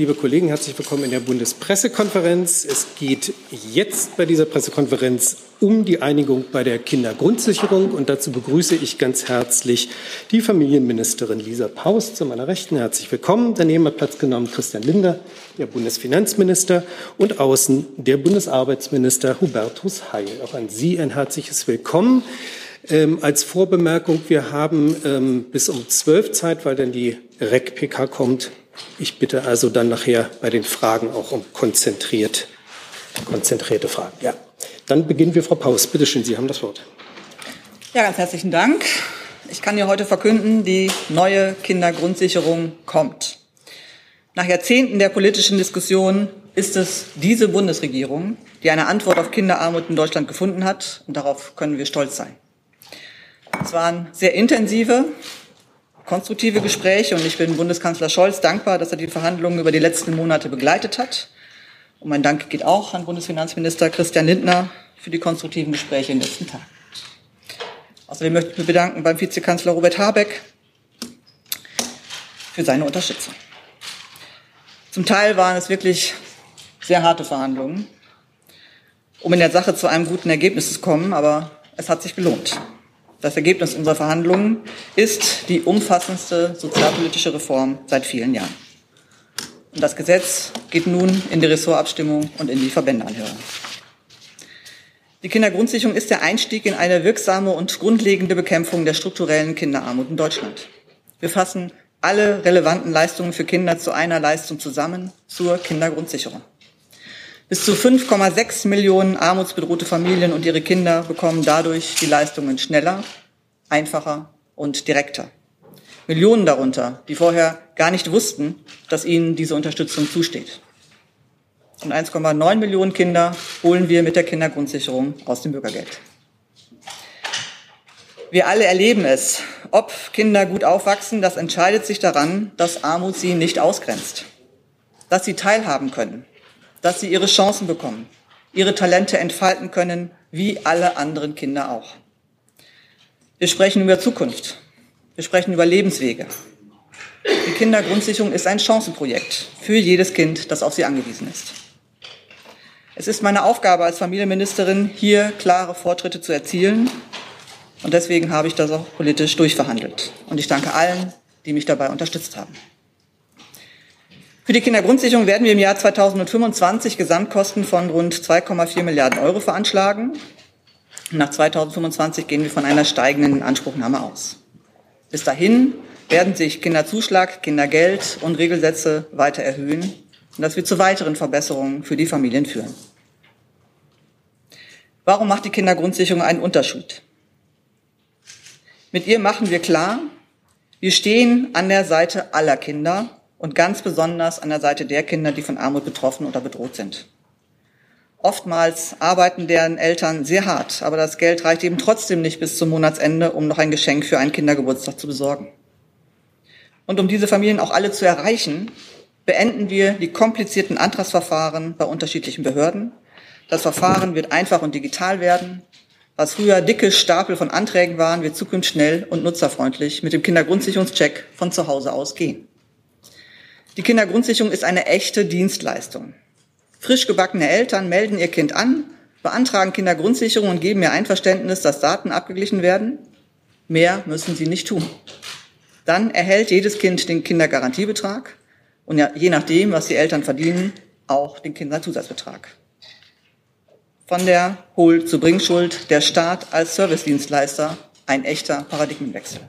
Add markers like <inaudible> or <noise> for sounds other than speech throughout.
Liebe Kollegen, herzlich willkommen in der Bundespressekonferenz. Es geht jetzt bei dieser Pressekonferenz um die Einigung bei der Kindergrundsicherung. Und dazu begrüße ich ganz herzlich die Familienministerin Lisa Paus zu meiner Rechten. Herzlich willkommen. Daneben hat Platz genommen Christian Linder, der Bundesfinanzminister, und außen der Bundesarbeitsminister Hubertus Heil. Auch an Sie ein herzliches Willkommen. Ähm, als Vorbemerkung, wir haben ähm, bis um zwölf Zeit, weil dann die REC-PK kommt, ich bitte also dann nachher bei den Fragen auch um konzentriert, konzentrierte Fragen. Ja. Dann beginnen wir, Frau Paus. Bitte schön, Sie haben das Wort. Ja, ganz herzlichen Dank. Ich kann hier heute verkünden, die neue Kindergrundsicherung kommt. Nach Jahrzehnten der politischen Diskussion ist es diese Bundesregierung, die eine Antwort auf Kinderarmut in Deutschland gefunden hat. Und darauf können wir stolz sein. Es waren sehr intensive, konstruktive Gespräche und ich bin Bundeskanzler Scholz dankbar, dass er die Verhandlungen über die letzten Monate begleitet hat. Und mein Dank geht auch an Bundesfinanzminister Christian Lindner für die konstruktiven Gespräche in den letzten Tagen. Außerdem möchte ich mich bedanken beim Vizekanzler Robert Habeck für seine Unterstützung. Zum Teil waren es wirklich sehr harte Verhandlungen, um in der Sache zu einem guten Ergebnis zu kommen, aber es hat sich gelohnt. Das Ergebnis unserer Verhandlungen ist die umfassendste sozialpolitische Reform seit vielen Jahren. Und das Gesetz geht nun in die Ressortabstimmung und in die Verbändeanhörung. Die Kindergrundsicherung ist der Einstieg in eine wirksame und grundlegende Bekämpfung der strukturellen Kinderarmut in Deutschland. Wir fassen alle relevanten Leistungen für Kinder zu einer Leistung zusammen zur Kindergrundsicherung. Bis zu 5,6 Millionen armutsbedrohte Familien und ihre Kinder bekommen dadurch die Leistungen schneller, einfacher und direkter. Millionen darunter, die vorher gar nicht wussten, dass ihnen diese Unterstützung zusteht. Und 1,9 Millionen Kinder holen wir mit der Kindergrundsicherung aus dem Bürgergeld. Wir alle erleben es. Ob Kinder gut aufwachsen, das entscheidet sich daran, dass Armut sie nicht ausgrenzt. Dass sie teilhaben können, dass sie ihre Chancen bekommen, ihre Talente entfalten können, wie alle anderen Kinder auch. Wir sprechen über Zukunft. Wir sprechen über Lebenswege. Die Kindergrundsicherung ist ein Chancenprojekt für jedes Kind, das auf sie angewiesen ist. Es ist meine Aufgabe als Familienministerin, hier klare Fortschritte zu erzielen. Und deswegen habe ich das auch politisch durchverhandelt. Und ich danke allen, die mich dabei unterstützt haben. Für die Kindergrundsicherung werden wir im Jahr 2025 Gesamtkosten von rund 2,4 Milliarden Euro veranschlagen. Nach 2025 gehen wir von einer steigenden Anspruchnahme aus. Bis dahin werden sich Kinderzuschlag, Kindergeld und Regelsätze weiter erhöhen und das wird zu weiteren Verbesserungen für die Familien führen. Warum macht die Kindergrundsicherung einen Unterschied? Mit ihr machen wir klar, wir stehen an der Seite aller Kinder und ganz besonders an der Seite der Kinder, die von Armut betroffen oder bedroht sind. Oftmals arbeiten deren Eltern sehr hart, aber das Geld reicht eben trotzdem nicht bis zum Monatsende, um noch ein Geschenk für einen Kindergeburtstag zu besorgen. Und um diese Familien auch alle zu erreichen, beenden wir die komplizierten Antragsverfahren bei unterschiedlichen Behörden. Das Verfahren wird einfach und digital werden. Was früher dicke Stapel von Anträgen waren, wird zukünftig schnell und nutzerfreundlich mit dem Kindergrundsicherungscheck von zu Hause aus gehen. Die Kindergrundsicherung ist eine echte Dienstleistung. Frisch gebackene Eltern melden ihr Kind an, beantragen Kindergrundsicherung und geben ihr Einverständnis, dass Daten abgeglichen werden. Mehr müssen sie nicht tun. Dann erhält jedes Kind den Kindergarantiebetrag und je nachdem, was die Eltern verdienen, auch den Kinderzusatzbetrag. Von der Hohl- zu Bringschuld, der Staat als Servicedienstleister, ein echter Paradigmenwechsel.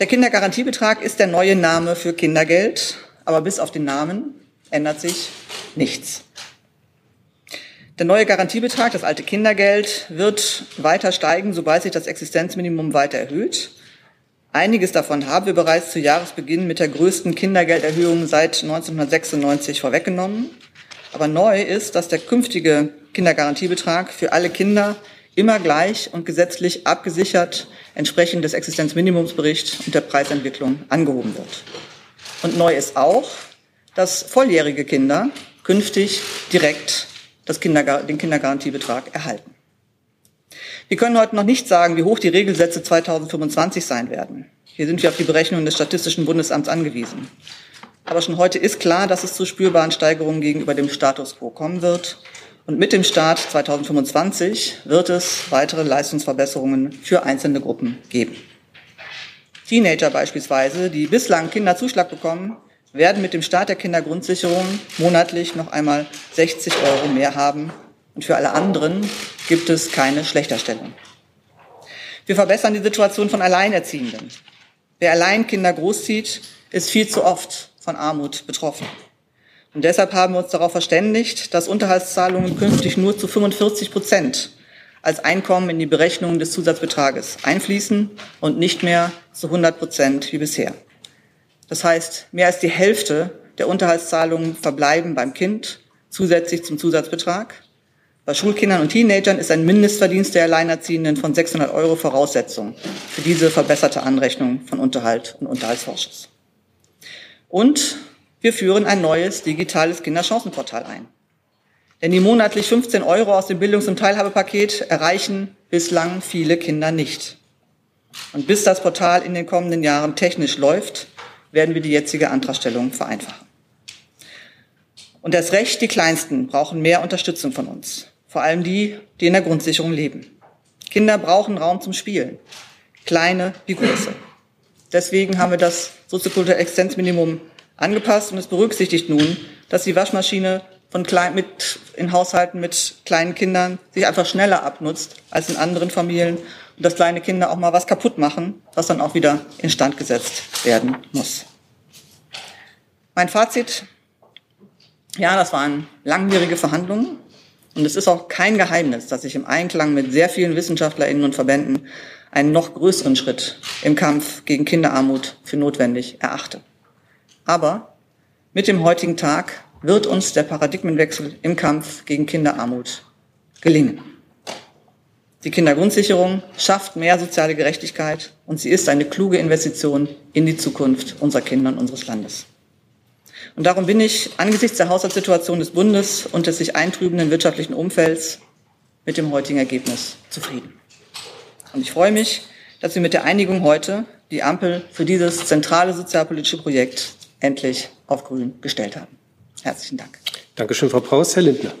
Der Kindergarantiebetrag ist der neue Name für Kindergeld, aber bis auf den Namen ändert sich nichts. Der neue Garantiebetrag, das alte Kindergeld, wird weiter steigen, sobald sich das Existenzminimum weiter erhöht. Einiges davon haben wir bereits zu Jahresbeginn mit der größten Kindergelderhöhung seit 1996 vorweggenommen. Aber neu ist, dass der künftige Kindergarantiebetrag für alle Kinder immer gleich und gesetzlich abgesichert entsprechend des Existenzminimumsberichts und der Preisentwicklung angehoben wird. Und neu ist auch, dass volljährige Kinder künftig direkt Kindergar den Kindergarantiebetrag erhalten. Wir können heute noch nicht sagen, wie hoch die Regelsätze 2025 sein werden. Hier sind wir auf die Berechnungen des Statistischen Bundesamts angewiesen. Aber schon heute ist klar, dass es zu spürbaren Steigerungen gegenüber dem Status quo kommen wird. Und mit dem Start 2025 wird es weitere Leistungsverbesserungen für einzelne Gruppen geben. Teenager beispielsweise, die bislang Kinderzuschlag bekommen, werden mit dem Start der Kindergrundsicherung monatlich noch einmal 60 Euro mehr haben. Und für alle anderen gibt es keine Schlechterstellung. Wir verbessern die Situation von Alleinerziehenden. Wer allein Kinder großzieht, ist viel zu oft von Armut betroffen. Und deshalb haben wir uns darauf verständigt, dass Unterhaltszahlungen künftig nur zu 45 Prozent als Einkommen in die Berechnung des Zusatzbetrages einfließen und nicht mehr zu 100 Prozent wie bisher. Das heißt, mehr als die Hälfte der Unterhaltszahlungen verbleiben beim Kind zusätzlich zum Zusatzbetrag. Bei Schulkindern und Teenagern ist ein Mindestverdienst der Alleinerziehenden von 600 Euro Voraussetzung für diese verbesserte Anrechnung von Unterhalt und Unterhaltsvorschuss. Und wir führen ein neues digitales Kinderchancenportal ein. Denn die monatlich 15 Euro aus dem Bildungs- und Teilhabepaket erreichen bislang viele Kinder nicht. Und bis das Portal in den kommenden Jahren technisch läuft, werden wir die jetzige Antragstellung vereinfachen. Und erst recht die Kleinsten brauchen mehr Unterstützung von uns. Vor allem die, die in der Grundsicherung leben. Kinder brauchen Raum zum Spielen. Kleine wie große. Deswegen haben wir das soziokulturelle Existenzminimum angepasst und es berücksichtigt nun, dass die Waschmaschine von klein, mit, in Haushalten mit kleinen Kindern sich einfach schneller abnutzt als in anderen Familien und dass kleine Kinder auch mal was kaputt machen, was dann auch wieder instand gesetzt werden muss. Mein Fazit, ja, das waren langwierige Verhandlungen und es ist auch kein Geheimnis, dass ich im Einklang mit sehr vielen Wissenschaftlerinnen und Verbänden einen noch größeren Schritt im Kampf gegen Kinderarmut für notwendig erachte. Aber mit dem heutigen Tag wird uns der Paradigmenwechsel im Kampf gegen Kinderarmut gelingen. Die Kindergrundsicherung schafft mehr soziale Gerechtigkeit und sie ist eine kluge Investition in die Zukunft unserer Kinder und unseres Landes. Und darum bin ich angesichts der Haushaltssituation des Bundes und des sich eintrübenden wirtschaftlichen Umfelds mit dem heutigen Ergebnis zufrieden. Und ich freue mich, dass wir mit der Einigung heute die Ampel für dieses zentrale sozialpolitische Projekt endlich auf Grün gestellt haben. Herzlichen Dank. Dankeschön, Frau Paus. Herr Lindner.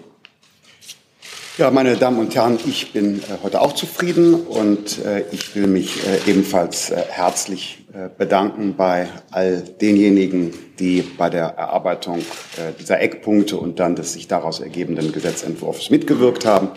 Ja, meine Damen und Herren, ich bin äh, heute auch zufrieden und äh, ich will mich äh, ebenfalls äh, herzlich äh, bedanken bei all denjenigen, die bei der Erarbeitung äh, dieser Eckpunkte und dann des sich daraus ergebenden Gesetzentwurfs mitgewirkt haben.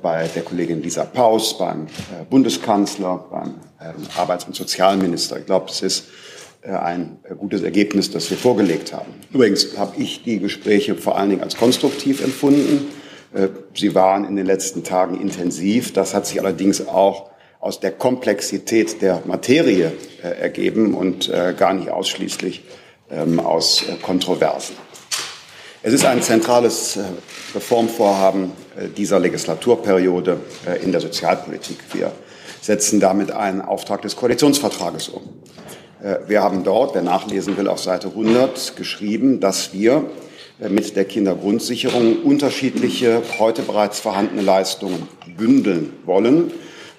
bei der Kollegin Lisa Paus, beim Bundeskanzler, beim ähm, Arbeits- und Sozialminister. Ich glaube, es ist äh, ein äh, gutes Ergebnis, das wir vorgelegt haben. Übrigens habe ich die Gespräche vor allen Dingen als konstruktiv empfunden. Äh, sie waren in den letzten Tagen intensiv. Das hat sich allerdings auch aus der Komplexität der Materie ergeben und gar nicht ausschließlich ähm, aus Kontroversen. Es ist ein zentrales Reformvorhaben dieser Legislaturperiode in der Sozialpolitik. Wir setzen damit einen Auftrag des Koalitionsvertrages um. Äh, wir haben dort, wer nachlesen will, auf Seite 100 geschrieben, dass wir äh, mit der Kindergrundsicherung unterschiedliche, heute bereits vorhandene Leistungen bündeln wollen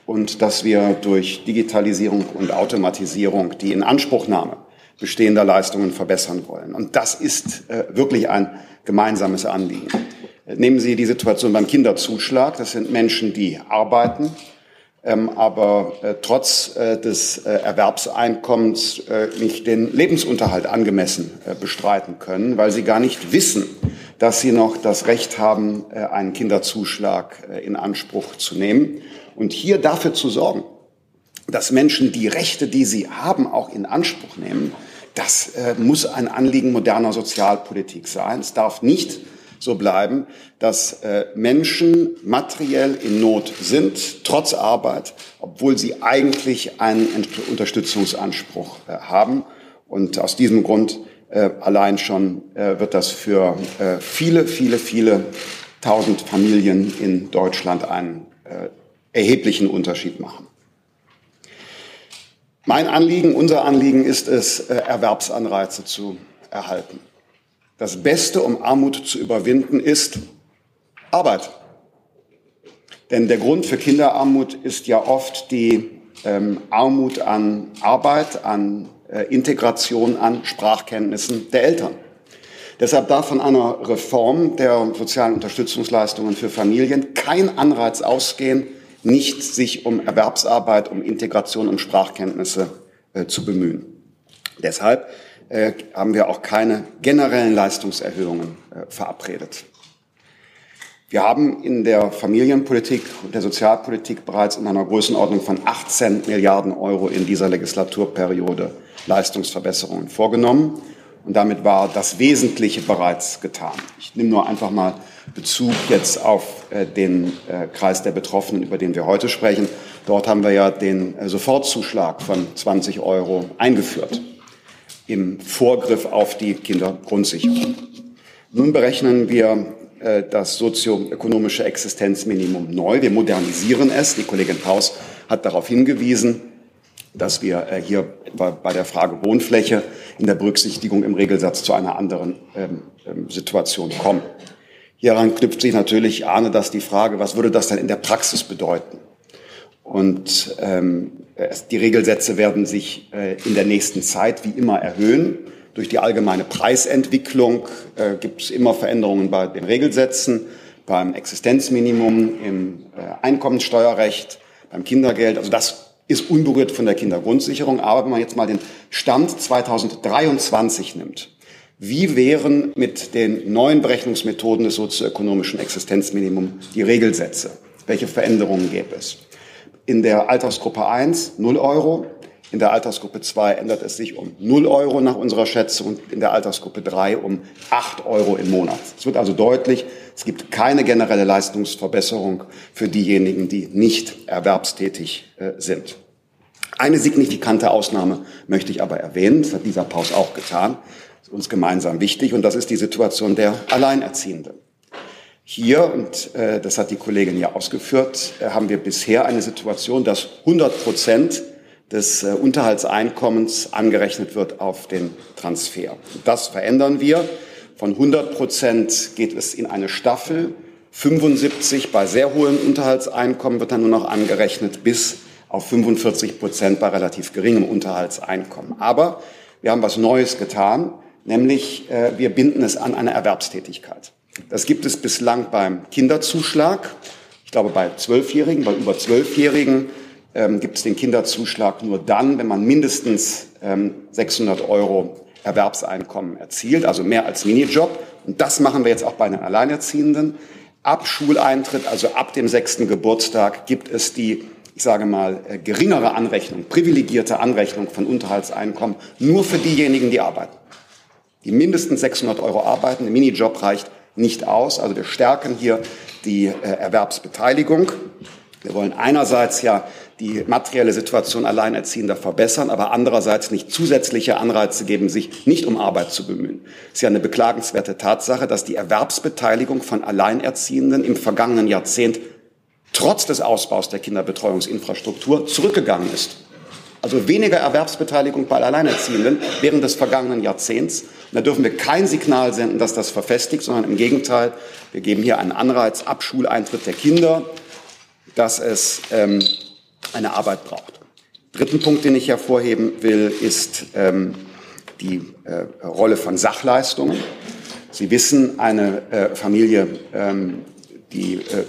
und dass wir durch Digitalisierung und Automatisierung die Inanspruchnahme bestehender Leistungen verbessern wollen. Und das ist äh, wirklich ein gemeinsames Anliegen. Nehmen Sie die Situation beim Kinderzuschlag. Das sind Menschen, die arbeiten, aber äh, trotz äh, des äh, Erwerbseinkommens nicht den Lebensunterhalt angemessen bestreiten können, weil sie gar nicht wissen, dass sie noch das Recht haben, einen Kinderzuschlag in Anspruch zu nehmen. Und hier dafür zu sorgen, dass Menschen die Rechte, die sie haben, auch in Anspruch nehmen, das muss ein Anliegen moderner Sozialpolitik sein. Es darf nicht so bleiben, dass äh, Menschen materiell in Not sind, trotz Arbeit, obwohl sie eigentlich einen Unterstützungsanspruch äh, haben. Und aus diesem Grund äh, allein schon wird das für viele, viele, viele tausend Familien in Deutschland einen erheblichen Unterschied machen. Mein Anliegen, unser Anliegen ist es, Erwerbsanreize zu erhalten. Das Beste, um Armut zu überwinden, ist Arbeit. Denn der Grund für Kinderarmut ist ja oft die ähm, Armut an Arbeit, an äh, Integration an Sprachkenntnissen der Eltern. Deshalb darf von einer Reform der sozialen Unterstützungsleistungen für Familien kein Anreiz ausgehen, nicht sich um Erwerbsarbeit, um Integration, um Sprachkenntnisse äh, zu bemühen. Deshalb äh, haben wir auch keine generellen Leistungserhöhungen äh, verabredet. Wir haben in der Familienpolitik und der Sozialpolitik bereits in einer Größenordnung von 18 Milliarden Euro in dieser Legislaturperiode Leistungsverbesserungen vorgenommen. Und damit war das Wesentliche bereits getan. Ich nehme nur einfach mal Bezug jetzt auf äh, den Kreis der Betroffenen, über den wir heute sprechen. Dort haben wir ja den Sofortzuschlag von 20 Euro eingeführt im Vorgriff auf die Kindergrundsicherung. Nun berechnen wir das sozioökonomische Existenzminimum neu. Wir modernisieren es. Die Kollegin Paus hat darauf hingewiesen dass wir äh, hier bei der Frage Wohnfläche in der Berücksichtigung im Regelsatz zu einer anderen ähm, ähm, Situation kommen. Hieran knüpft sich natürlich, ahne dass die Frage, was würde das dann in der Praxis bedeuten? Und ähm, die Regelsätze werden sich äh, in der nächsten Zeit wie immer erhöhen. Durch die allgemeine Preisentwicklung äh, gibt es immer Veränderungen bei den Regelsätzen, beim Existenzminimum, im äh, Einkommenssteuerrecht, beim Kindergeld. Also das ist unberührt von der Kindergrundsicherung. Aber wenn man jetzt mal den Stand 2023 nimmt, wie wären mit den neuen Berechnungsmethoden des sozioökonomischen Existenzminimums die Regelsätze? Welche Veränderungen gäbe es? In der Altersgruppe 1 0 Euro, in der Altersgruppe 2 ändert es sich um 0 Euro nach unserer Schätzung und in der Altersgruppe 3 um 8 Euro im Monat. Es wird also deutlich, es gibt keine generelle Leistungsverbesserung für diejenigen, die nicht erwerbstätig äh, sind. Eine signifikante Ausnahme möchte ich aber erwähnen, das hat dieser Paus auch getan, das ist uns gemeinsam wichtig, und das ist die Situation der Alleinerziehenden. Hier, und äh, das hat die Kollegin ja ausgeführt, äh, haben wir bisher eine Situation, dass 100 Prozent des äh, Unterhaltseinkommens angerechnet wird auf den Transfer. Das verändern wir. Von 100 Prozent geht es in eine Staffel. 75 bei sehr hohem Unterhaltseinkommen wird dann nur noch angerechnet bis auf 45 Prozent bei relativ geringem Unterhaltseinkommen. Aber wir haben was Neues getan, nämlich äh, wir binden es an eine Erwerbstätigkeit. Das gibt es bislang beim Kinderzuschlag. Ich glaube, bei Zwölfjährigen, bei über Zwölfjährigen ähm, gibt es den Kinderzuschlag nur dann, wenn man mindestens ähm, 600 Euro Erwerbseinkommen erzielt, also mehr als Minijob. Und das machen wir jetzt auch bei den Alleinerziehenden. Ab Schuleintritt, also ab dem sechsten Geburtstag, gibt es die, ich sage mal, äh, geringere Anrechnung, privilegierte Anrechnung von Unterhaltseinkommen nur für diejenigen, die arbeiten. Die mindestens 600 Euro arbeiten, der Minijob reicht nicht aus. Also wir stärken hier die äh, Erwerbsbeteiligung. Wir wollen einerseits ja die materielle Situation Alleinerziehender verbessern, aber andererseits nicht zusätzliche Anreize geben, sich nicht um Arbeit zu bemühen. Es ist ja eine beklagenswerte Tatsache, dass die Erwerbsbeteiligung von Alleinerziehenden im vergangenen Jahrzehnt trotz des Ausbaus der Kinderbetreuungsinfrastruktur zurückgegangen ist. Also weniger Erwerbsbeteiligung bei Alleinerziehenden während des vergangenen Jahrzehnts. Und da dürfen wir kein Signal senden, dass das verfestigt, sondern im Gegenteil, wir geben hier einen Anreiz ab Schuleintritt der Kinder, dass es ähm, eine Arbeit braucht. Dritten Punkt, den ich hervorheben will, ist ähm, die äh, Rolle von Sachleistungen. Sie wissen, eine äh, Familie, ähm, die äh,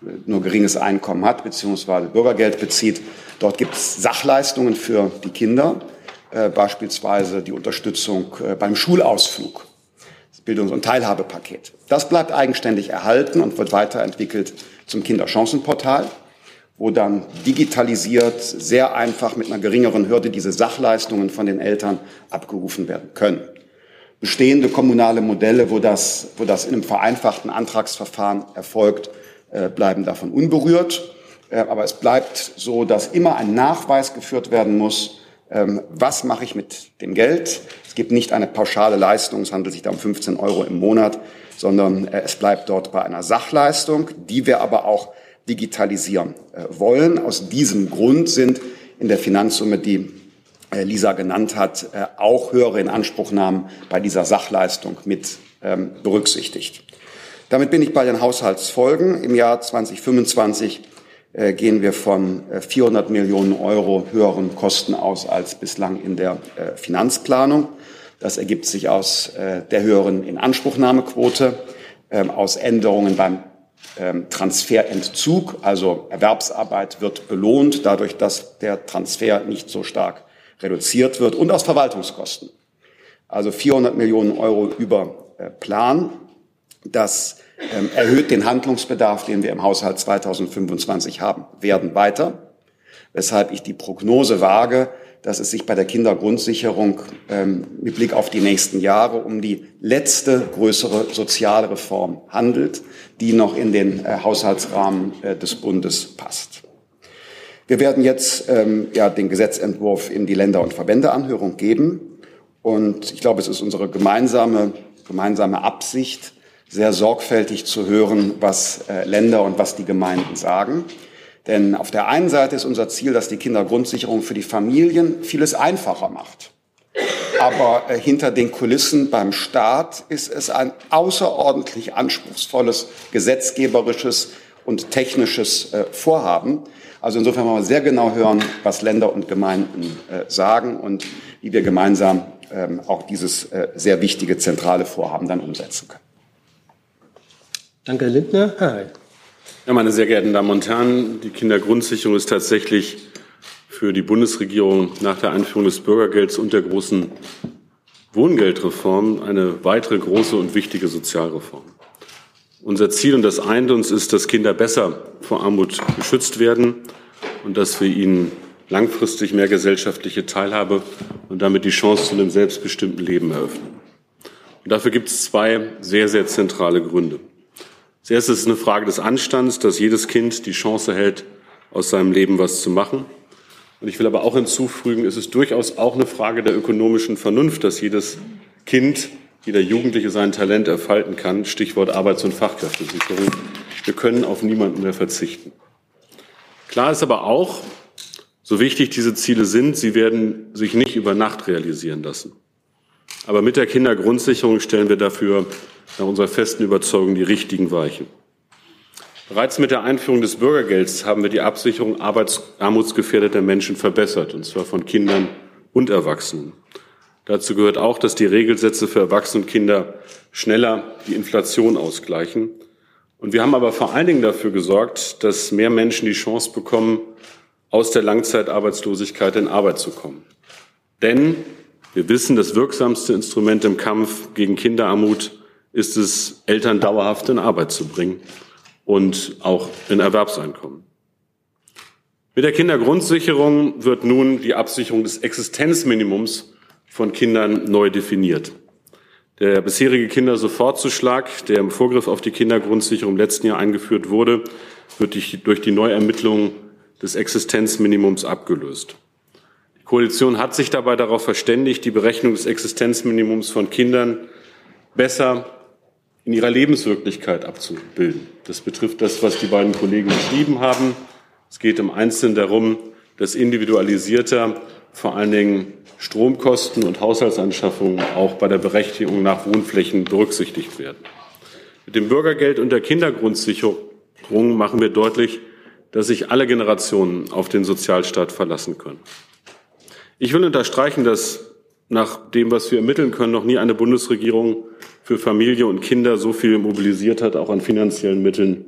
nur geringes Einkommen hat bzw. Bürgergeld bezieht, dort gibt es Sachleistungen für die Kinder, äh, beispielsweise die Unterstützung äh, beim Schulausflug, das Bildungs- und Teilhabepaket. Das bleibt eigenständig erhalten und wird weiterentwickelt zum Kinderchancenportal wo dann digitalisiert, sehr einfach mit einer geringeren Hürde diese Sachleistungen von den Eltern abgerufen werden können. Bestehende kommunale Modelle, wo das, wo das in einem vereinfachten Antragsverfahren erfolgt, bleiben davon unberührt. Äh, aber es bleibt so, dass immer ein Nachweis geführt werden muss, ähm, was mache ich mit dem Geld. Es gibt nicht eine pauschale Leistung, es handelt sich da um 15 Euro im Monat, sondern äh, es bleibt dort bei einer Sachleistung, die wir aber auch digitalisieren äh, wollen. Aus diesem Grund sind in der Finanzsumme, die äh, Lisa genannt hat, äh, auch höhere Inanspruchnahmen bei dieser Sachleistung mit ähm, berücksichtigt. Damit bin ich bei den Haushaltsfolgen. Im Jahr 2025 äh, gehen wir von 400 Millionen Euro höheren Kosten aus als bislang in der Finanzplanung. Das ergibt sich aus der höheren Inanspruchnahmequote, ähm, aus Änderungen beim ähm, Transferentzug, also Erwerbsarbeit wird belohnt, dadurch, dass der Transfer nicht so stark reduziert wird, und aus Verwaltungskosten. Also 400 Millionen Euro über äh, Plan. Das ähm, erhöht den Handlungsbedarf, den wir im Haushalt 2025 haben, werden weiter, weshalb ich die Prognose wage, dass es sich bei der Kindergrundsicherung ähm, mit Blick auf die nächsten Jahre um die letzte größere Sozialreform handelt, die noch in den äh, Haushaltsrahmen äh, des Bundes passt. Wir werden jetzt ähm, ja, den Gesetzentwurf in die Länder- und Verbändeanhörung geben. Und ich glaube, es ist unsere gemeinsame, gemeinsame Absicht, sehr sorgfältig zu hören, was äh, Länder und was die Gemeinden sagen. Denn auf der einen Seite ist unser Ziel, dass die Kindergrundsicherung für die Familien vieles einfacher macht. Aber äh, hinter den Kulissen beim Staat ist es ein außerordentlich anspruchsvolles gesetzgeberisches und technisches äh, Vorhaben. Also insofern wollen wir sehr genau hören, was Länder und Gemeinden sagen und wie wir gemeinsam ähm, auch dieses sehr wichtige zentrale Vorhaben dann umsetzen können. Danke, Herr Lindner. Herr Heil. Ja, meine sehr geehrten Damen und Herren, die Kindergrundsicherung ist tatsächlich für die Bundesregierung nach der Einführung des Bürgergelds und der großen Wohngeldreform eine weitere große und wichtige Sozialreform. Unser Ziel, und das eint uns, ist, dass Kinder besser vor Armut geschützt werden und dass wir ihnen langfristig mehr gesellschaftliche Teilhabe und damit die Chance zu einem selbstbestimmten Leben eröffnen. Und dafür gibt es zwei sehr, sehr zentrale Gründe. Das erste ist eine Frage des Anstands, dass jedes Kind die Chance hält, aus seinem Leben was zu machen. Und ich will aber auch hinzufügen, es ist durchaus auch eine Frage der ökonomischen Vernunft, dass jedes Kind, jeder Jugendliche sein Talent entfalten kann. Stichwort Arbeits- und Fachkräftesicherung. Wir können auf niemanden mehr verzichten. Klar ist aber auch, so wichtig diese Ziele sind, sie werden sich nicht über Nacht realisieren lassen. Aber mit der Kindergrundsicherung stellen wir dafür nach unserer festen Überzeugung die richtigen Weichen. Bereits mit der Einführung des Bürgergelds haben wir die Absicherung armutsgefährdeter Menschen verbessert, und zwar von Kindern und Erwachsenen. Dazu gehört auch, dass die Regelsätze für Erwachsene und Kinder schneller die Inflation ausgleichen. Und wir haben aber vor allen Dingen dafür gesorgt, dass mehr Menschen die Chance bekommen, aus der Langzeitarbeitslosigkeit in Arbeit zu kommen. Denn wir wissen, das wirksamste Instrument im Kampf gegen Kinderarmut ist es, Eltern dauerhaft in Arbeit zu bringen und auch in Erwerbseinkommen. Mit der Kindergrundsicherung wird nun die Absicherung des Existenzminimums von Kindern neu definiert. Der bisherige Kindersofortzuschlag, der im Vorgriff auf die Kindergrundsicherung im letzten Jahr eingeführt wurde, wird durch die Neuermittlung des Existenzminimums abgelöst. Koalition hat sich dabei darauf verständigt, die Berechnung des Existenzminimums von Kindern besser in ihrer Lebenswirklichkeit abzubilden. Das betrifft das, was die beiden Kollegen beschrieben haben. Es geht im Einzelnen darum, dass individualisierter vor allen Dingen Stromkosten und Haushaltsanschaffungen auch bei der Berechtigung nach Wohnflächen berücksichtigt werden. Mit dem Bürgergeld und der Kindergrundsicherung machen wir deutlich, dass sich alle Generationen auf den Sozialstaat verlassen können. Ich will unterstreichen, dass nach dem, was wir ermitteln können, noch nie eine Bundesregierung für Familie und Kinder so viel mobilisiert hat, auch an finanziellen Mitteln,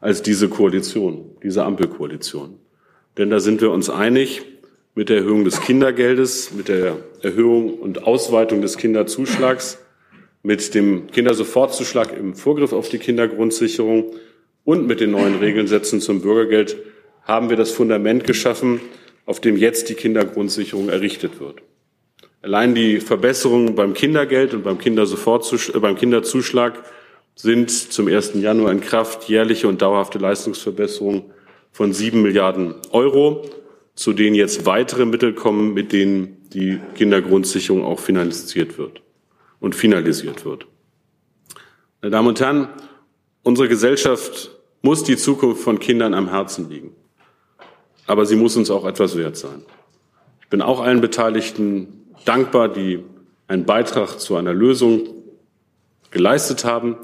als diese Koalition, diese Ampelkoalition. Denn da sind wir uns einig mit der Erhöhung des Kindergeldes, mit der Erhöhung und Ausweitung des Kinderzuschlags, mit dem Kindersofortzuschlag im Vorgriff auf die Kindergrundsicherung und mit den neuen Regelsätzen zum Bürgergeld haben wir das Fundament geschaffen, auf dem jetzt die Kindergrundsicherung errichtet wird. Allein die Verbesserungen beim Kindergeld und beim, äh, beim Kinderzuschlag sind zum 1. Januar in Kraft jährliche und dauerhafte Leistungsverbesserungen von sieben Milliarden Euro, zu denen jetzt weitere Mittel kommen, mit denen die Kindergrundsicherung auch finanziert wird und finalisiert wird. Meine Damen und Herren, unsere Gesellschaft muss die Zukunft von Kindern am Herzen liegen. Aber sie muss uns auch etwas wert sein. Ich bin auch allen Beteiligten dankbar, die einen Beitrag zu einer Lösung geleistet haben.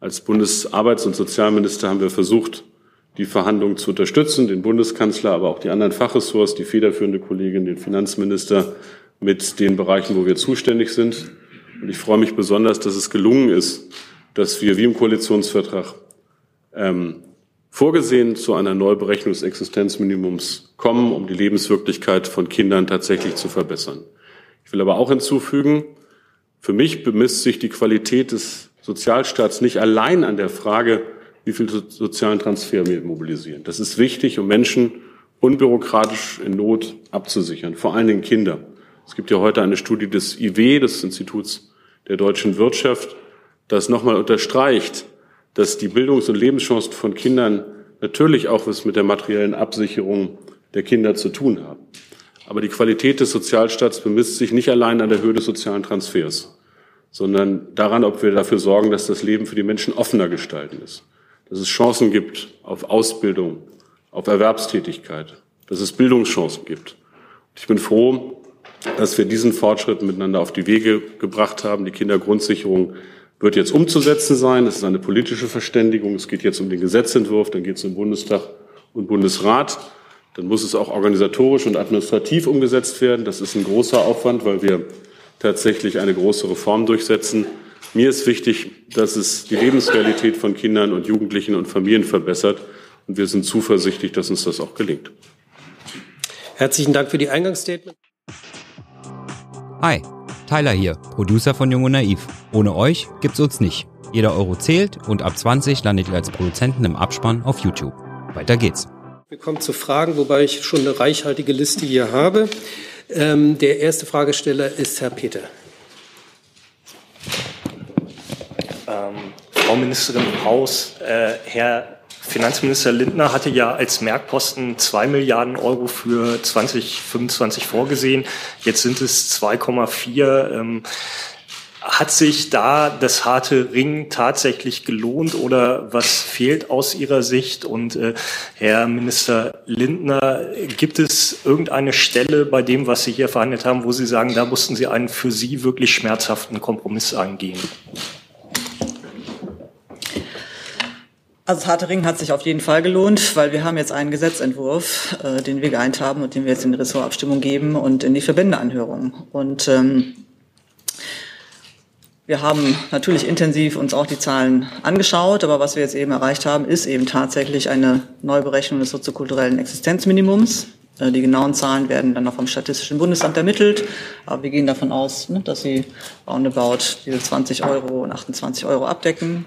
Als Bundesarbeits- und Sozialminister haben wir versucht, die Verhandlungen zu unterstützen, den Bundeskanzler, aber auch die anderen Fachressorts, die federführende Kollegin, den Finanzminister mit den Bereichen, wo wir zuständig sind. Und ich freue mich besonders, dass es gelungen ist, dass wir wie im Koalitionsvertrag ähm, vorgesehen zu einer Neuberechnung des Existenzminimums kommen, um die Lebenswirklichkeit von Kindern tatsächlich zu verbessern. Ich will aber auch hinzufügen, für mich bemisst sich die Qualität des Sozialstaats nicht allein an der Frage, wie viel sozialen Transfer wir mobilisieren. Das ist wichtig, um Menschen unbürokratisch in Not abzusichern, vor allen Dingen Kinder. Es gibt ja heute eine Studie des IW, des Instituts der deutschen Wirtschaft, das nochmal unterstreicht, dass die Bildungs- und Lebenschancen von Kindern natürlich auch was mit der materiellen Absicherung der Kinder zu tun haben. Aber die Qualität des Sozialstaats bemisst sich nicht allein an der Höhe des sozialen Transfers, sondern daran, ob wir dafür sorgen, dass das Leben für die Menschen offener gestalten ist, dass es Chancen gibt auf Ausbildung, auf Erwerbstätigkeit, dass es Bildungschancen gibt. Ich bin froh, dass wir diesen Fortschritt miteinander auf die Wege gebracht haben. Die Kindergrundsicherung wird jetzt umzusetzen sein. Es ist eine politische Verständigung. Es geht jetzt um den Gesetzentwurf, dann geht es um Bundestag und Bundesrat. Dann muss es auch organisatorisch und administrativ umgesetzt werden. Das ist ein großer Aufwand, weil wir tatsächlich eine große Reform durchsetzen. Mir ist wichtig, dass es die Lebensrealität von Kindern und Jugendlichen und Familien verbessert. Und wir sind zuversichtlich, dass uns das auch gelingt. Herzlichen Dank für die Eingangsstatement. Hi, Tyler hier, Producer von Jung und Naiv. Ohne euch gibt's uns nicht. Jeder Euro zählt und ab 20 landet ihr als Produzenten im Abspann auf YouTube. Weiter geht's. Wir kommen zu Fragen, wobei ich schon eine reichhaltige Liste hier habe. Ähm, der erste Fragesteller ist Herr Peter. Ähm, Frau Ministerin Haus, äh, Herr Finanzminister Lindner hatte ja als Merkposten zwei Milliarden Euro für 2025 vorgesehen. Jetzt sind es 2,4. Ähm, hat sich da das harte Ringen tatsächlich gelohnt oder was fehlt aus Ihrer Sicht? Und äh, Herr Minister Lindner, gibt es irgendeine Stelle bei dem, was Sie hier verhandelt haben, wo Sie sagen, da mussten Sie einen für Sie wirklich schmerzhaften Kompromiss eingehen? Also das harte Ring hat sich auf jeden Fall gelohnt, weil wir haben jetzt einen Gesetzentwurf, äh, den wir geeint haben und den wir jetzt in die Ressortabstimmung geben und in die Verbändeanhörung. Und ähm, wir haben natürlich intensiv uns auch die Zahlen angeschaut, aber was wir jetzt eben erreicht haben, ist eben tatsächlich eine Neuberechnung des soziokulturellen Existenzminimums. Äh, die genauen Zahlen werden dann noch vom Statistischen Bundesamt ermittelt, aber wir gehen davon aus, ne, dass sie roundabout diese 20 Euro und 28 Euro abdecken,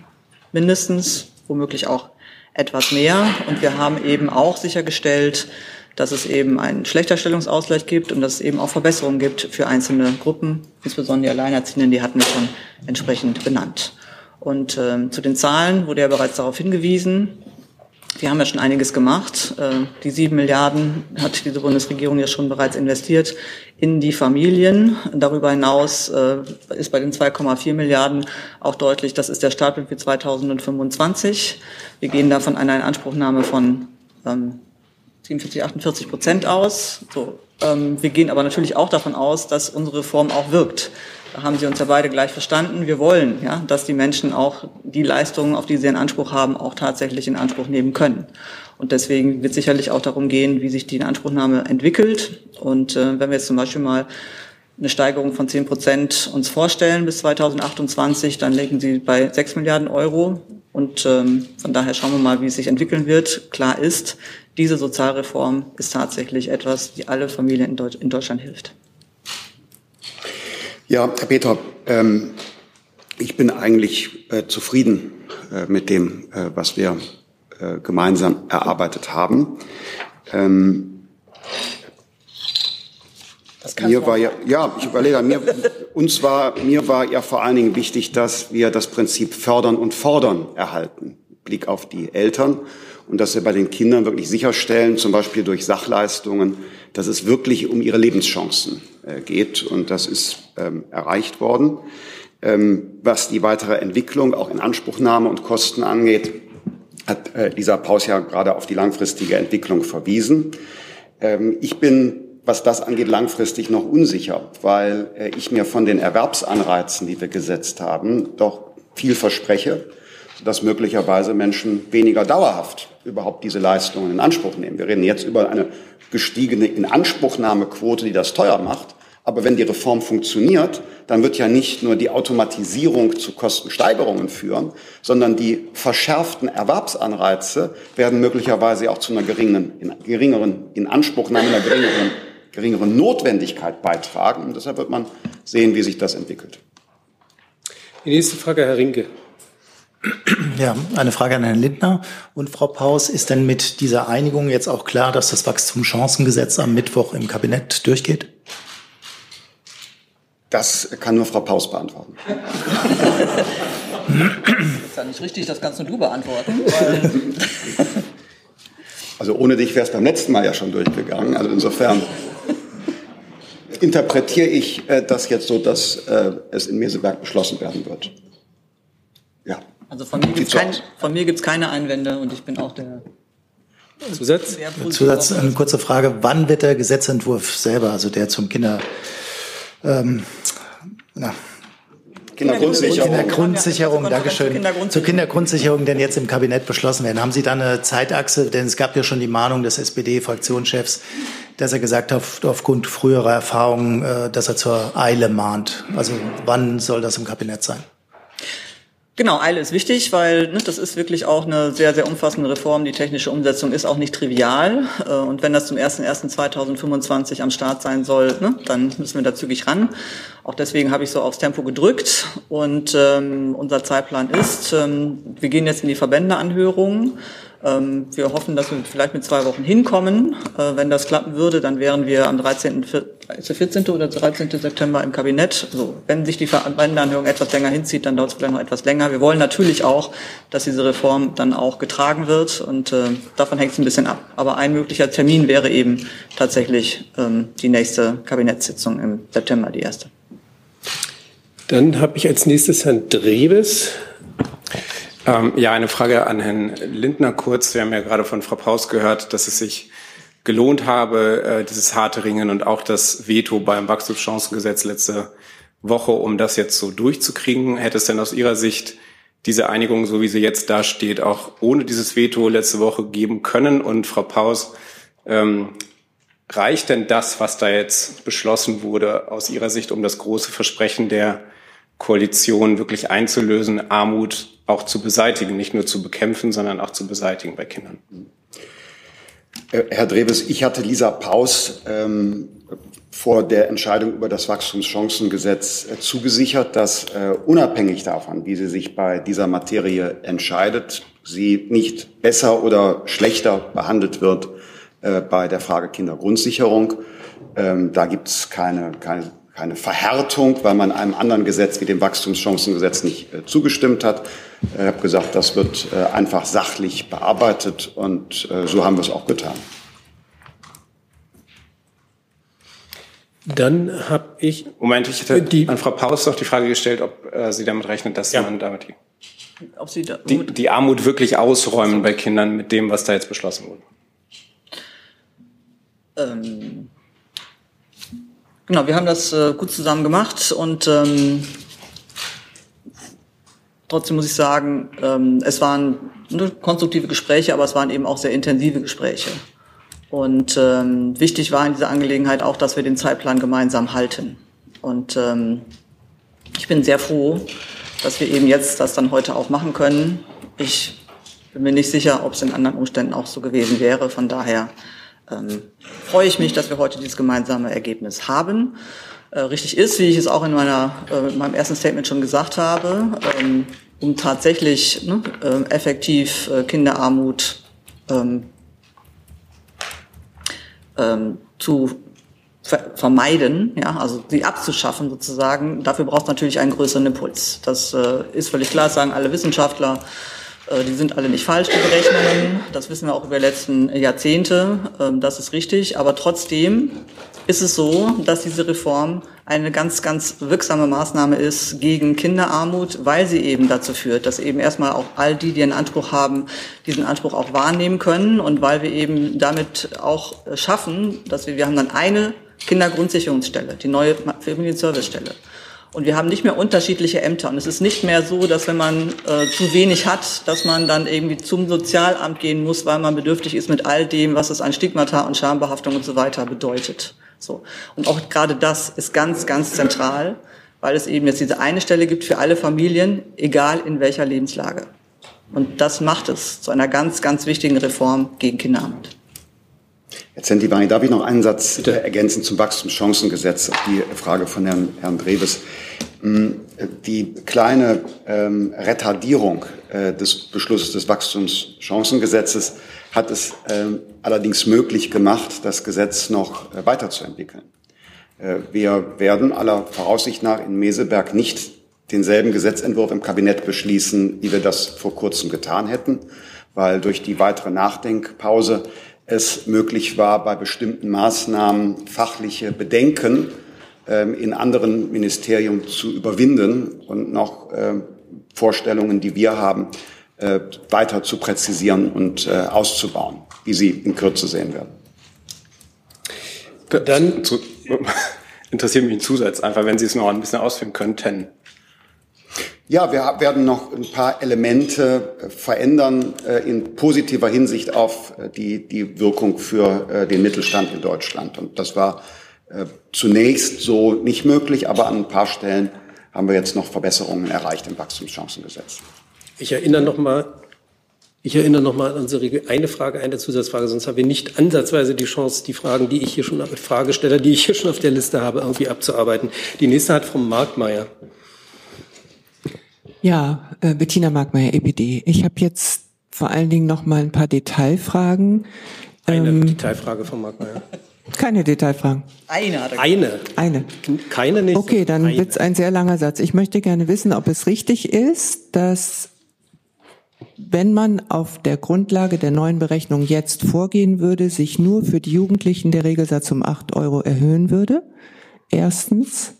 mindestens, womöglich auch etwas mehr. Und wir haben eben auch sichergestellt, dass es eben einen Schlechterstellungsausgleich gibt und dass es eben auch Verbesserungen gibt für einzelne Gruppen, insbesondere die Alleinerziehenden, die hatten wir schon entsprechend benannt. Und äh, zu den Zahlen wurde ja bereits darauf hingewiesen. Wir haben ja schon einiges gemacht. Äh, die sieben Milliarden hat diese Bundesregierung ja schon bereits investiert in die Familien. Darüber hinaus äh, ist bei den 2,4 Milliarden auch deutlich, das ist der Startpunkt für 2025. Wir gehen da von einer Inanspruchnahme von ähm, 47, 48 Prozent aus. So, ähm, wir gehen aber natürlich auch davon aus, dass unsere Reform auch wirkt. Haben Sie uns ja beide gleich verstanden. Wir wollen, ja, dass die Menschen auch die Leistungen, auf die sie einen Anspruch haben, auch tatsächlich in Anspruch nehmen können. Und deswegen wird sicherlich auch darum gehen, wie sich die Inanspruchnahme entwickelt. Und äh, wenn wir jetzt zum Beispiel mal eine Steigerung von 10 Prozent uns vorstellen bis 2028, dann liegen sie bei 6 Milliarden Euro. Und ähm, von daher schauen wir mal, wie es sich entwickeln wird. Klar ist, diese Sozialreform ist tatsächlich etwas, die alle Familien in, Deutsch, in Deutschland hilft. Ja, Herr Peter, ähm, ich bin eigentlich äh, zufrieden äh, mit dem, äh, was wir äh, gemeinsam erarbeitet haben. Ähm, mir war ja, ja, ich überlege, mir, uns war, mir war ja vor allen Dingen wichtig, dass wir das Prinzip fördern und fordern erhalten. Blick auf die Eltern und dass wir bei den Kindern wirklich sicherstellen, zum Beispiel durch Sachleistungen, dass es wirklich um ihre Lebenschancen äh, geht. Und das ist ähm, erreicht worden. Ähm, was die weitere Entwicklung, auch in Anspruchnahme und Kosten angeht, hat äh, Lisa Paus ja gerade auf die langfristige Entwicklung verwiesen. Ähm, ich bin, was das angeht, langfristig noch unsicher, weil äh, ich mir von den Erwerbsanreizen, die wir gesetzt haben, doch viel verspreche, dass möglicherweise Menschen weniger dauerhaft überhaupt diese Leistungen in Anspruch nehmen. Wir reden jetzt über eine gestiegene Inanspruchnahmequote, die das teuer macht. Aber wenn die Reform funktioniert, dann wird ja nicht nur die Automatisierung zu Kostensteigerungen führen, sondern die verschärften Erwerbsanreize werden möglicherweise auch zu einer geringeren, geringeren Inanspruchnahme, einer geringeren, geringeren Notwendigkeit beitragen. Und deshalb wird man sehen, wie sich das entwickelt. Die nächste Frage, Herr Rinke. <clears throat> Ja, eine Frage an Herrn Lindner und Frau Paus. Ist denn mit dieser Einigung jetzt auch klar, dass das Wachstumschancengesetz am Mittwoch im Kabinett durchgeht? Das kann nur Frau Paus beantworten. Das ist ja nicht richtig, das kannst nur du beantworten. <laughs> also ohne dich wäre es beim letzten Mal ja schon durchgegangen. Also insofern interpretiere ich äh, das jetzt so, dass äh, es in Meseberg beschlossen werden wird. Also von mir gibt es kein, keine Einwände und ich bin auch der Zusatz? Zusatz, eine kurze Frage. Wann wird der Gesetzentwurf selber, also der zum Kinder, ähm, na, Kindergrundsicherung. Kindergrundsicherung, Dankeschön. Kindergrundsicherung. Zur Kindergrundsicherung denn jetzt im Kabinett beschlossen werden. Haben Sie da eine Zeitachse? Denn es gab ja schon die Mahnung des SPD-Fraktionschefs, dass er gesagt hat, aufgrund früherer Erfahrungen, äh, dass er zur Eile mahnt. Also wann soll das im Kabinett sein? Genau, Eile ist wichtig, weil ne, das ist wirklich auch eine sehr, sehr umfassende Reform. Die technische Umsetzung ist auch nicht trivial. Äh, und wenn das zum 01.01.2025 am Start sein soll, ne, dann müssen wir da zügig ran. Auch deswegen habe ich so aufs Tempo gedrückt. Und ähm, unser Zeitplan ist, ähm, wir gehen jetzt in die Verbändeanhörungen. Ähm, wir hoffen, dass wir vielleicht mit zwei Wochen hinkommen. Äh, wenn das klappen würde, dann wären wir am 13. Ist der 14. oder 13. September im Kabinett. Also, wenn sich die Verbandeanhörung etwas länger hinzieht, dann dauert es vielleicht noch etwas länger. Wir wollen natürlich auch, dass diese Reform dann auch getragen wird und äh, davon hängt es ein bisschen ab. Aber ein möglicher Termin wäre eben tatsächlich ähm, die nächste Kabinettssitzung im September, die erste. Dann habe ich als nächstes Herrn Drebes. Ähm, ja, eine Frage an Herrn Lindner kurz. Wir haben ja gerade von Frau Paus gehört, dass es sich gelohnt habe, äh, dieses harte Ringen und auch das Veto beim Wachstumschancengesetz letzte Woche, um das jetzt so durchzukriegen. Hätte es denn aus Ihrer Sicht diese Einigung, so wie sie jetzt dasteht, auch ohne dieses Veto letzte Woche geben können? Und Frau Paus, ähm, reicht denn das, was da jetzt beschlossen wurde, aus Ihrer Sicht, um das große Versprechen der Koalition wirklich einzulösen, Armut auch zu beseitigen, nicht nur zu bekämpfen, sondern auch zu beseitigen bei Kindern. Herr Drebes, ich hatte Lisa Paus ähm, vor der Entscheidung über das Wachstumschancengesetz äh, zugesichert, dass äh, unabhängig davon, wie sie sich bei dieser Materie entscheidet, sie nicht besser oder schlechter behandelt wird äh, bei der Frage Kindergrundsicherung. Ähm, da gibt es keine, keine keine Verhärtung, weil man einem anderen Gesetz wie dem Wachstumschancengesetz nicht äh, zugestimmt hat. Ich habe gesagt, das wird äh, einfach sachlich bearbeitet und äh, so haben wir es auch getan. Dann habe ich. Moment, ich hätte die, an Frau Paus noch die Frage gestellt, ob äh, sie damit rechnet, dass ja. man damit die, ob sie da, die, die Armut wirklich ausräumen bei Kindern mit dem, was da jetzt beschlossen wurde. Ähm, Genau, wir haben das äh, gut zusammen gemacht und ähm, trotzdem muss ich sagen, ähm, es waren ne, konstruktive Gespräche, aber es waren eben auch sehr intensive Gespräche. Und ähm, wichtig war in dieser Angelegenheit auch, dass wir den Zeitplan gemeinsam halten. Und ähm, ich bin sehr froh, dass wir eben jetzt das dann heute auch machen können. Ich bin mir nicht sicher, ob es in anderen Umständen auch so gewesen wäre. Von daher ähm, freue ich mich, dass wir heute dieses gemeinsame Ergebnis haben. Äh, richtig ist, wie ich es auch in meiner, äh, in meinem ersten Statement schon gesagt habe, ähm, um tatsächlich ne, äh, effektiv Kinderarmut ähm, ähm, zu ver vermeiden, ja, also sie abzuschaffen sozusagen. Dafür braucht es natürlich einen größeren Impuls. Das äh, ist völlig klar, sagen alle Wissenschaftler. Äh, die sind alle nicht falsch, die Berechnungen. Das wissen wir auch über die letzten Jahrzehnte. Ähm, das ist richtig. Aber trotzdem ist es so, dass diese Reform eine ganz, ganz wirksame Maßnahme ist gegen Kinderarmut, weil sie eben dazu führt, dass eben erstmal auch all die, die einen Anspruch haben, diesen Anspruch auch wahrnehmen können und weil wir eben damit auch schaffen, dass wir, wir haben dann eine Kindergrundsicherungsstelle, die neue Familienservicestelle. Und wir haben nicht mehr unterschiedliche Ämter. Und es ist nicht mehr so, dass wenn man äh, zu wenig hat, dass man dann irgendwie zum Sozialamt gehen muss, weil man bedürftig ist mit all dem, was es an Stigmata und Schambehaftung und so weiter bedeutet. So. Und auch gerade das ist ganz, ganz zentral, weil es eben jetzt diese eine Stelle gibt für alle Familien, egal in welcher Lebenslage. Und das macht es zu einer ganz, ganz wichtigen Reform gegen Kinderarmut. Herr Zentivani, darf ich noch einen Satz Bitte. ergänzen zum Wachstumschancengesetz die Frage von Herrn, Herrn Dreves. Hm, die kleine ähm, Retardierung äh, des Beschlusses des Wachstumschancengesetzes hat es ähm, allerdings möglich gemacht, das Gesetz noch äh, weiterzuentwickeln. Äh, wir werden aller Voraussicht nach in Meseberg nicht denselben Gesetzentwurf im Kabinett beschließen, wie wir das vor kurzem getan hätten, weil durch die weitere Nachdenkpause es möglich war, bei bestimmten Maßnahmen fachliche Bedenken ähm, in anderen Ministerien zu überwinden und noch ähm, Vorstellungen, die wir haben, äh, weiter zu präzisieren und äh, auszubauen, wie Sie in Kürze sehen werden. Dann <laughs> interessiert mich ein Zusatz, einfach wenn Sie es noch ein bisschen ausführen könnten. Ja, wir werden noch ein paar Elemente äh, verändern äh, in positiver Hinsicht auf äh, die, die Wirkung für den Mittelstand in Deutschland. Und das war zunächst so nicht möglich, aber an ein paar Stellen haben wir jetzt noch Verbesserungen erreicht im Wachstumschancengesetz. Ich erinnere noch mal, ich erinnere noch mal an unsere. Eine Frage, eine Zusatzfrage, sonst haben wir nicht ansatzweise die Chance, die Fragen, die ich hier schon, Fragesteller, die ich hier schon auf der Liste habe, irgendwie abzuarbeiten. Die nächste hat Frau Markmeier. Ja, äh, Bettina Markmeier, EPD. Ich habe jetzt vor allen Dingen noch mal ein paar Detailfragen. Eine ähm, Detailfrage von Markmeier. Keine Detailfragen. Eine hat er Eine. Eine. Keine nicht. Okay, dann eine. wird's ein sehr langer Satz. Ich möchte gerne wissen, ob es richtig ist, dass wenn man auf der Grundlage der neuen Berechnung jetzt vorgehen würde, sich nur für die Jugendlichen der Regelsatz um acht Euro erhöhen würde. Erstens.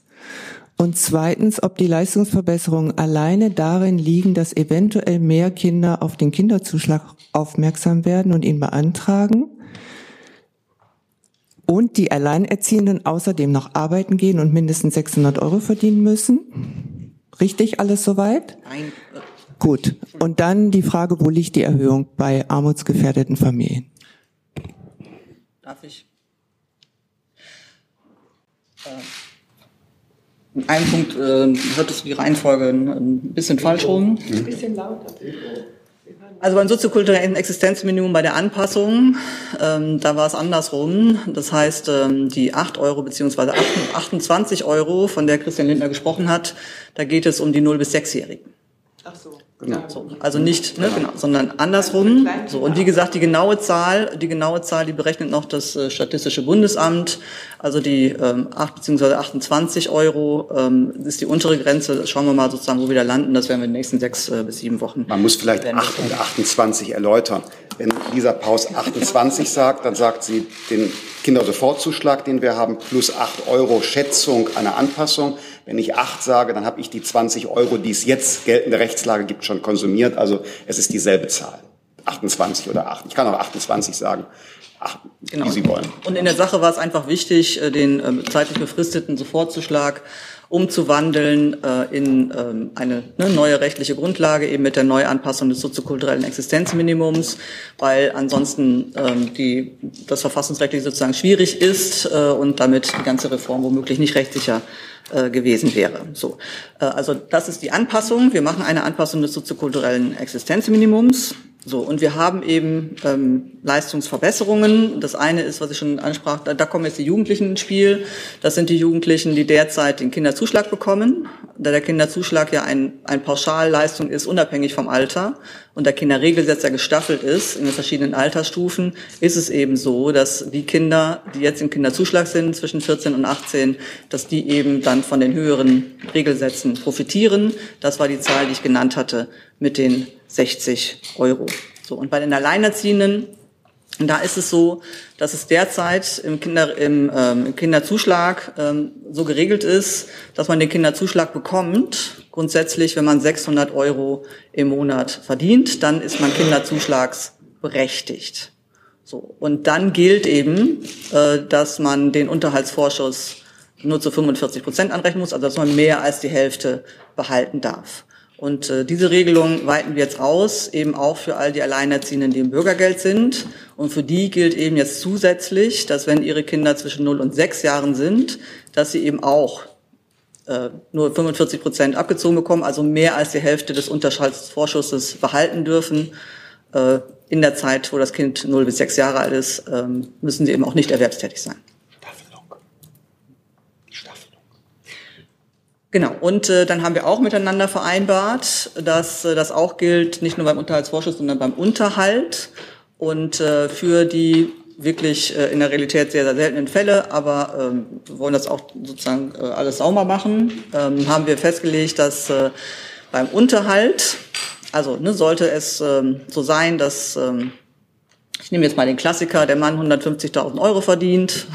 Und zweitens, ob die Leistungsverbesserungen alleine darin liegen, dass eventuell mehr Kinder auf den Kinderzuschlag aufmerksam werden und ihn beantragen. Und die Alleinerziehenden außerdem noch arbeiten gehen und mindestens 600 Euro verdienen müssen. Richtig alles soweit? Nein. Gut. Und dann die Frage, wo liegt die Erhöhung bei armutsgefährdeten Familien? Darf ich? Äh in einem Punkt äh, hört es die Reihenfolge ein bisschen falsch rum. Ein bisschen lauter. Also beim soziokulturellen Existenzminimum bei der Anpassung, ähm, da war es andersrum. Das heißt, ähm, die 8 Euro beziehungsweise 28 Euro, von der Christian Lindner gesprochen hat, da geht es um die 0- bis 6-Jährigen. Ach so. Genau. So, also nicht, ne, genau, sondern andersrum. So, und wie gesagt, die genaue Zahl, die genaue Zahl, die berechnet noch das äh, Statistische Bundesamt. Also die ähm, 8 bzw. 28 Euro ähm, ist die untere Grenze. Schauen wir mal sozusagen, wo wir da landen. Das werden wir in den nächsten sechs äh, bis sieben Wochen. Man muss vielleicht 8 und 28 erläutern. Wenn Lisa Paus 28 sagt, dann sagt sie den Kindersofortzuschlag, den wir haben, plus 8 Euro Schätzung einer Anpassung. Wenn ich 8 sage, dann habe ich die 20 Euro, die es jetzt geltende Rechtslage gibt, schon konsumiert. Also es ist dieselbe Zahl. 28 oder 8. Ich kann auch 28 sagen. Ach, genau. wie Sie wollen. Und in der Sache war es einfach wichtig, äh, den ähm, zeitlich befristeten Sofortzuschlag umzuwandeln äh, in ähm, eine ne, neue rechtliche Grundlage, eben mit der Neuanpassung des soziokulturellen Existenzminimums, weil ansonsten ähm, die, das verfassungsrechtlich sozusagen schwierig ist äh, und damit die ganze Reform womöglich nicht rechtssicher äh, gewesen wäre. So, äh, also das ist die Anpassung. Wir machen eine Anpassung des soziokulturellen Existenzminimums. So, und wir haben eben ähm, Leistungsverbesserungen. Das eine ist, was ich schon ansprach, da, da kommen jetzt die Jugendlichen ins Spiel. Das sind die Jugendlichen, die derzeit den Kinderzuschlag bekommen. Da der Kinderzuschlag ja ein, ein Pauschalleistung ist, unabhängig vom Alter und der Kinderregelgesetz ja gestaffelt ist in den verschiedenen Altersstufen, ist es eben so, dass die Kinder, die jetzt im Kinderzuschlag sind, zwischen 14 und 18, dass die eben dann von den höheren Regelsätzen profitieren. Das war die Zahl, die ich genannt hatte mit den 60 Euro. So, und bei den Alleinerziehenden, da ist es so, dass es derzeit im, Kinder, im, ähm, im Kinderzuschlag ähm, so geregelt ist, dass man den Kinderzuschlag bekommt, grundsätzlich, wenn man 600 Euro im Monat verdient, dann ist man kinderzuschlagsberechtigt. So, und dann gilt eben, äh, dass man den Unterhaltsvorschuss nur zu 45 Prozent anrechnen muss, also dass man mehr als die Hälfte behalten darf. Und äh, diese Regelung weiten wir jetzt aus, eben auch für all die Alleinerziehenden, die im Bürgergeld sind. Und für die gilt eben jetzt zusätzlich, dass wenn ihre Kinder zwischen 0 und 6 Jahren sind, dass sie eben auch äh, nur 45 Prozent abgezogen bekommen, also mehr als die Hälfte des Unterhaltsvorschusses behalten dürfen. Äh, in der Zeit, wo das Kind 0 bis 6 Jahre alt ist, ähm, müssen sie eben auch nicht erwerbstätig sein. Genau, und äh, dann haben wir auch miteinander vereinbart, dass äh, das auch gilt, nicht nur beim Unterhaltsvorschuss, sondern beim Unterhalt. Und äh, für die wirklich äh, in der Realität sehr, sehr seltenen Fälle, aber ähm, wir wollen das auch sozusagen äh, alles sauber machen, ähm, haben wir festgelegt, dass äh, beim Unterhalt, also ne, sollte es ähm, so sein, dass, ähm, ich nehme jetzt mal den Klassiker, der Mann 150.000 Euro verdient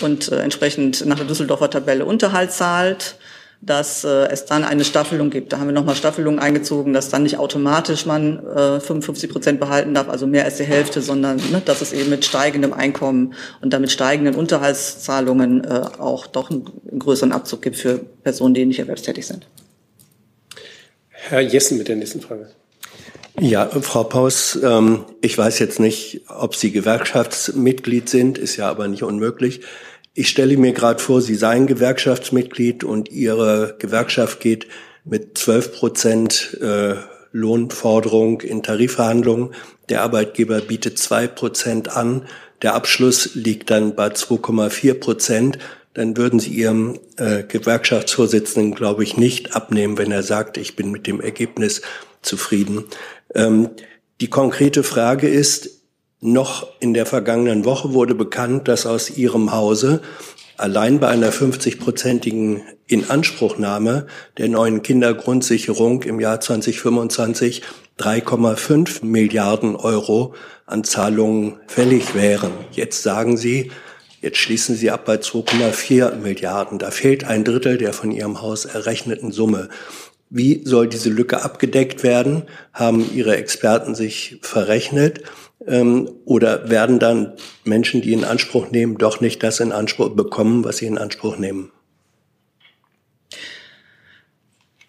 und äh, entsprechend nach der Düsseldorfer Tabelle Unterhalt zahlt, dass äh, es dann eine Staffelung gibt. Da haben wir nochmal Staffelungen eingezogen, dass dann nicht automatisch man äh, 55 Prozent behalten darf, also mehr als die Hälfte, sondern ne, dass es eben mit steigendem Einkommen und damit steigenden Unterhaltszahlungen äh, auch doch einen, einen größeren Abzug gibt für Personen, die nicht erwerbstätig sind. Herr Jessen mit der nächsten Frage. Ja, Frau Paus, ähm, ich weiß jetzt nicht, ob Sie Gewerkschaftsmitglied sind, ist ja aber nicht unmöglich. Ich stelle mir gerade vor, Sie seien Gewerkschaftsmitglied und Ihre Gewerkschaft geht mit 12 Prozent äh, Lohnforderung in Tarifverhandlungen. Der Arbeitgeber bietet zwei Prozent an. Der Abschluss liegt dann bei 2,4 Prozent. Dann würden Sie Ihrem äh, Gewerkschaftsvorsitzenden, glaube ich, nicht abnehmen, wenn er sagt, ich bin mit dem Ergebnis zufrieden. Ähm, die konkrete Frage ist, noch in der vergangenen Woche wurde bekannt, dass aus Ihrem Hause allein bei einer 50-prozentigen Inanspruchnahme der neuen Kindergrundsicherung im Jahr 2025 3,5 Milliarden Euro an Zahlungen fällig wären. Jetzt sagen Sie, jetzt schließen Sie ab bei 2,4 Milliarden. Da fehlt ein Drittel der von Ihrem Haus errechneten Summe. Wie soll diese Lücke abgedeckt werden? Haben Ihre Experten sich verrechnet? Ähm, oder werden dann Menschen, die in Anspruch nehmen, doch nicht das in Anspruch bekommen, was sie in Anspruch nehmen?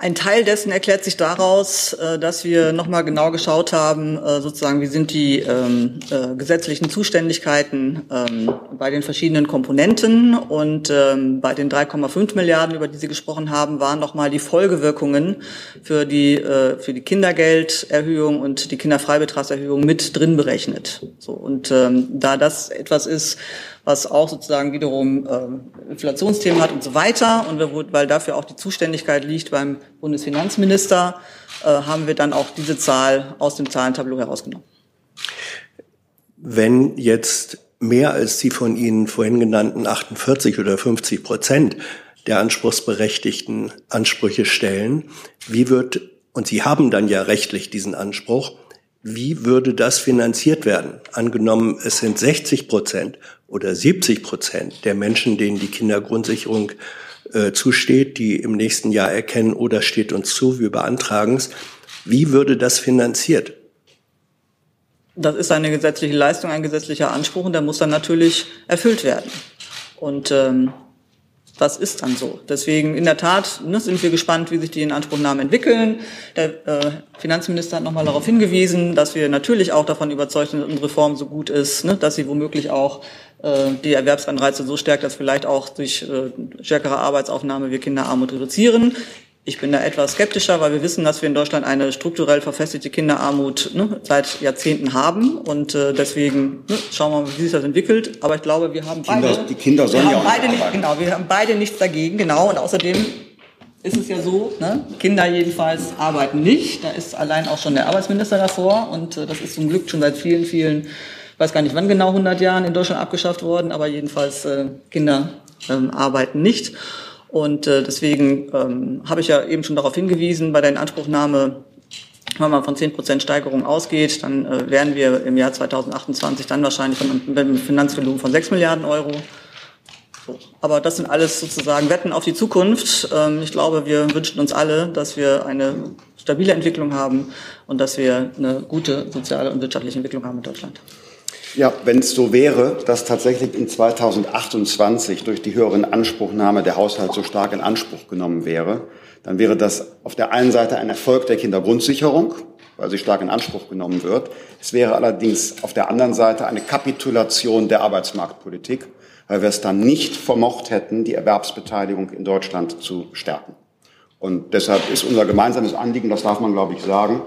Ein Teil dessen erklärt sich daraus, äh, dass wir nochmal genau geschaut haben, äh, sozusagen, wie sind die ähm, äh, gesetzlichen Zuständigkeiten ähm, bei den verschiedenen Komponenten. Und ähm, bei den 3,5 Milliarden, über die Sie gesprochen haben, waren nochmal die Folgewirkungen für die, äh, für die Kindergelderhöhung und die Kinderfreibetragserhöhung mit drin berechnet. So, und ähm, da das etwas ist, was auch sozusagen wiederum äh, Inflationsthemen hat und so weiter. Und wir, weil dafür auch die Zuständigkeit liegt beim Bundesfinanzminister, äh, haben wir dann auch diese Zahl aus dem Zahlentableau herausgenommen. Wenn jetzt mehr als die von Ihnen vorhin genannten 48 oder 50 Prozent der Anspruchsberechtigten Ansprüche stellen, wie wird, und Sie haben dann ja rechtlich diesen Anspruch, wie würde das finanziert werden? Angenommen, es sind 60 Prozent oder 70 Prozent der Menschen, denen die Kindergrundsicherung äh, zusteht, die im nächsten Jahr erkennen, oder steht uns zu, wir beantragen es. Wie würde das finanziert? Das ist eine gesetzliche Leistung, ein gesetzlicher Anspruch und der muss dann natürlich erfüllt werden. Und ähm, das ist dann so. Deswegen in der Tat ne, sind wir gespannt, wie sich die Inanspruchnahmen entwickeln. Der äh, Finanzminister hat nochmal darauf hingewiesen, dass wir natürlich auch davon überzeugt sind, dass unsere Reform so gut ist, ne, dass sie womöglich auch äh, die Erwerbsanreize so stärkt, dass vielleicht auch durch äh, stärkere Arbeitsaufnahme wir Kinderarmut reduzieren. Ich bin da etwas skeptischer, weil wir wissen, dass wir in Deutschland eine strukturell verfestigte Kinderarmut ne, seit Jahrzehnten haben. Und äh, deswegen ne, schauen wir mal, wie sich das entwickelt. Aber ich glaube, wir haben beide. Kinder, die Kinder sollen ja auch beide nicht, Genau, wir haben beide nichts dagegen. Genau. Und außerdem ist es ja so, ne, Kinder jedenfalls arbeiten nicht. Da ist allein auch schon der Arbeitsminister davor. Und äh, das ist zum Glück schon seit vielen, vielen, ich weiß gar nicht wann genau, 100 Jahren in Deutschland abgeschafft worden. Aber jedenfalls äh, Kinder ähm, arbeiten nicht. Und äh, deswegen ähm, habe ich ja eben schon darauf hingewiesen, bei der Inanspruchnahme, wenn man von 10% Steigerung ausgeht, dann äh, wären wir im Jahr 2028 dann wahrscheinlich von einem Finanzvolumen von 6 Milliarden Euro. So. Aber das sind alles sozusagen Wetten auf die Zukunft. Ähm, ich glaube, wir wünschen uns alle, dass wir eine stabile Entwicklung haben und dass wir eine gute soziale und wirtschaftliche Entwicklung haben in Deutschland. Ja, wenn es so wäre, dass tatsächlich in 2028 durch die höhere Anspruchnahme der Haushalt so stark in Anspruch genommen wäre, dann wäre das auf der einen Seite ein Erfolg der Kindergrundsicherung, weil sie stark in Anspruch genommen wird. Es wäre allerdings auf der anderen Seite eine Kapitulation der Arbeitsmarktpolitik, weil wir es dann nicht vermocht hätten, die Erwerbsbeteiligung in Deutschland zu stärken. Und deshalb ist unser gemeinsames Anliegen, das darf man, glaube ich, sagen,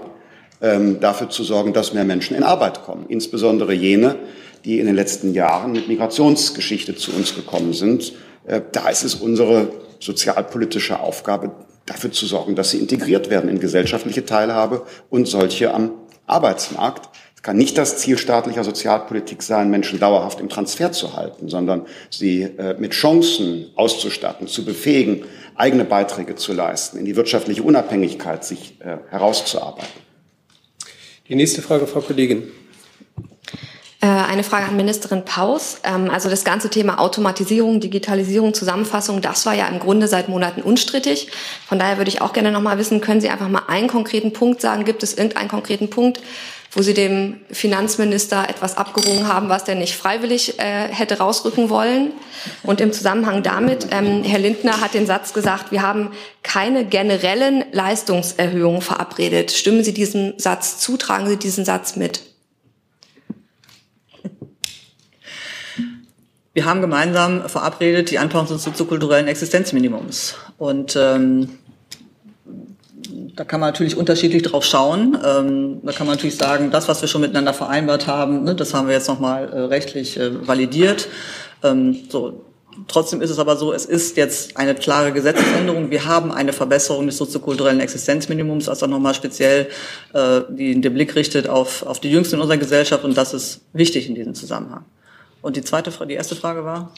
dafür zu sorgen, dass mehr Menschen in Arbeit kommen. Insbesondere jene, die in den letzten Jahren mit Migrationsgeschichte zu uns gekommen sind. Äh, da ist es unsere sozialpolitische Aufgabe, dafür zu sorgen, dass sie integriert werden in gesellschaftliche Teilhabe und solche am Arbeitsmarkt. Es kann nicht das Ziel staatlicher Sozialpolitik sein, Menschen dauerhaft im Transfer zu halten, sondern sie äh, mit Chancen auszustatten, zu befähigen, eigene Beiträge zu leisten, in die wirtschaftliche Unabhängigkeit sich äh, herauszuarbeiten. Die nächste Frage, Frau Kollegin. Äh, eine Frage an Ministerin Paus. Ähm, also das ganze Thema Automatisierung, Digitalisierung, Zusammenfassung, das war ja im Grunde seit Monaten unstrittig. Von daher würde ich auch gerne noch mal wissen, können Sie einfach mal einen konkreten Punkt sagen? Gibt es irgendeinen konkreten Punkt, wo Sie dem Finanzminister etwas abgerungen haben, was der nicht freiwillig äh, hätte rausrücken wollen? Und im Zusammenhang damit, ähm, Herr Lindner hat den Satz gesagt, wir haben keine generellen Leistungserhöhungen verabredet. Stimmen Sie diesem Satz zu? Tragen Sie diesen Satz mit? Wir haben gemeinsam verabredet die Anpassung des soziokulturellen Existenzminimums. Und ähm, da kann man natürlich unterschiedlich drauf schauen. Ähm, da kann man natürlich sagen, das, was wir schon miteinander vereinbart haben, ne, das haben wir jetzt nochmal äh, rechtlich äh, validiert. Ähm, so. Trotzdem ist es aber so, es ist jetzt eine klare Gesetzesänderung. Wir haben eine Verbesserung des soziokulturellen Existenzminimums, auch nochmal speziell äh, die, den Blick richtet auf, auf die Jüngsten in unserer Gesellschaft. Und das ist wichtig in diesem Zusammenhang. Und die zweite, die erste Frage war?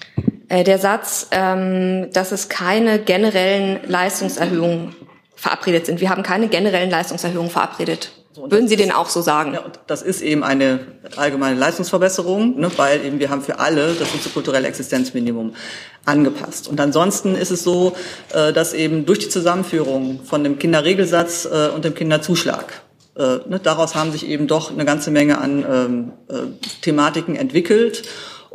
Äh, der Satz, ähm, dass es keine generellen Leistungserhöhungen verabredet sind. Wir haben keine generellen Leistungserhöhungen verabredet. Würden Sie den auch so sagen? Ja, das ist eben eine allgemeine Leistungsverbesserung, ne, weil eben wir haben für alle das soziokulturelle Existenzminimum angepasst. Und ansonsten ist es so, äh, dass eben durch die Zusammenführung von dem Kinderregelsatz äh, und dem Kinderzuschlag äh, ne, daraus haben sich eben doch eine ganze Menge an ähm, äh, Thematiken entwickelt.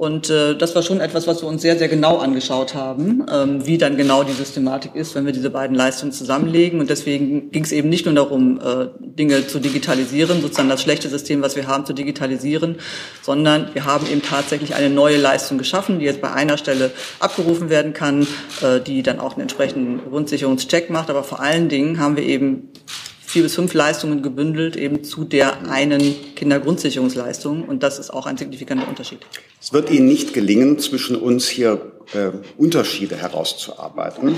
Und äh, das war schon etwas, was wir uns sehr, sehr genau angeschaut haben, ähm, wie dann genau die Systematik ist, wenn wir diese beiden Leistungen zusammenlegen. Und deswegen ging es eben nicht nur darum, äh, Dinge zu digitalisieren, sozusagen das schlechte System, was wir haben, zu digitalisieren, sondern wir haben eben tatsächlich eine neue Leistung geschaffen, die jetzt bei einer Stelle abgerufen werden kann, äh, die dann auch einen entsprechenden Grundsicherungscheck macht. Aber vor allen Dingen haben wir eben vier bis fünf Leistungen gebündelt, eben zu der einen Kindergrundsicherungsleistung. Und das ist auch ein signifikanter Unterschied. Es wird Ihnen nicht gelingen, zwischen uns hier äh, Unterschiede herauszuarbeiten,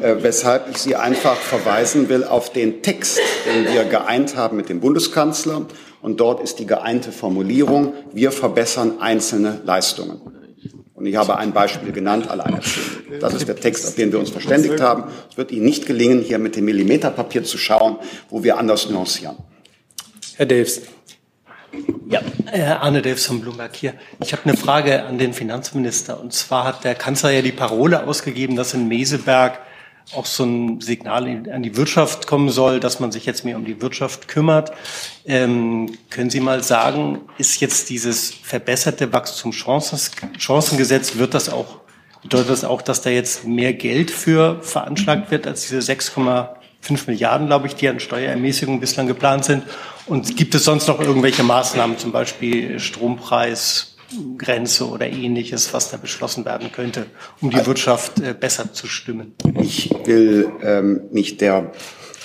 äh, weshalb ich Sie einfach verweisen will auf den Text, den wir geeint haben mit dem Bundeskanzler. Und dort ist die geeinte Formulierung, wir verbessern einzelne Leistungen. Und ich habe ein Beispiel genannt, Alleinerziehende. Das ist der Text, auf den wir uns verständigt haben. Es wird Ihnen nicht gelingen, hier mit dem Millimeterpapier zu schauen, wo wir anders nuancieren. Herr Delfs. Ja, Arne Delfs von Bloomberg hier. Ich habe eine Frage an den Finanzminister. Und zwar hat der Kanzler ja die Parole ausgegeben, dass in Meseberg auch so ein Signal an die Wirtschaft kommen soll, dass man sich jetzt mehr um die Wirtschaft kümmert. Ähm, können Sie mal sagen, ist jetzt dieses verbesserte Wachstumschancengesetz, wird das auch, bedeutet das auch, dass da jetzt mehr Geld für veranschlagt wird als diese 6,5 Milliarden, glaube ich, die an Steuerermäßigung bislang geplant sind? Und gibt es sonst noch irgendwelche Maßnahmen, zum Beispiel Strompreis, Grenze oder ähnliches, was da beschlossen werden könnte, um die Wirtschaft äh, besser zu stimmen? Ich will ähm, nicht der,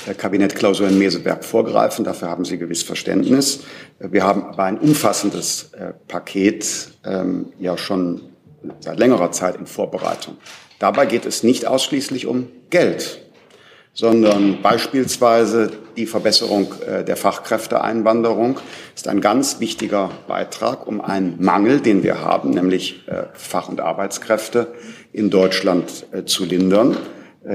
der Kabinettklausur in Meseberg vorgreifen, dafür haben Sie gewiss Verständnis. Wir haben aber ein umfassendes äh, Paket ähm, ja schon seit längerer Zeit in Vorbereitung. Dabei geht es nicht ausschließlich um Geld sondern beispielsweise die Verbesserung äh, der Fachkräfteeinwanderung ist ein ganz wichtiger Beitrag, um einen Mangel, den wir haben, nämlich äh, Fach- und Arbeitskräfte in Deutschland äh, zu lindern,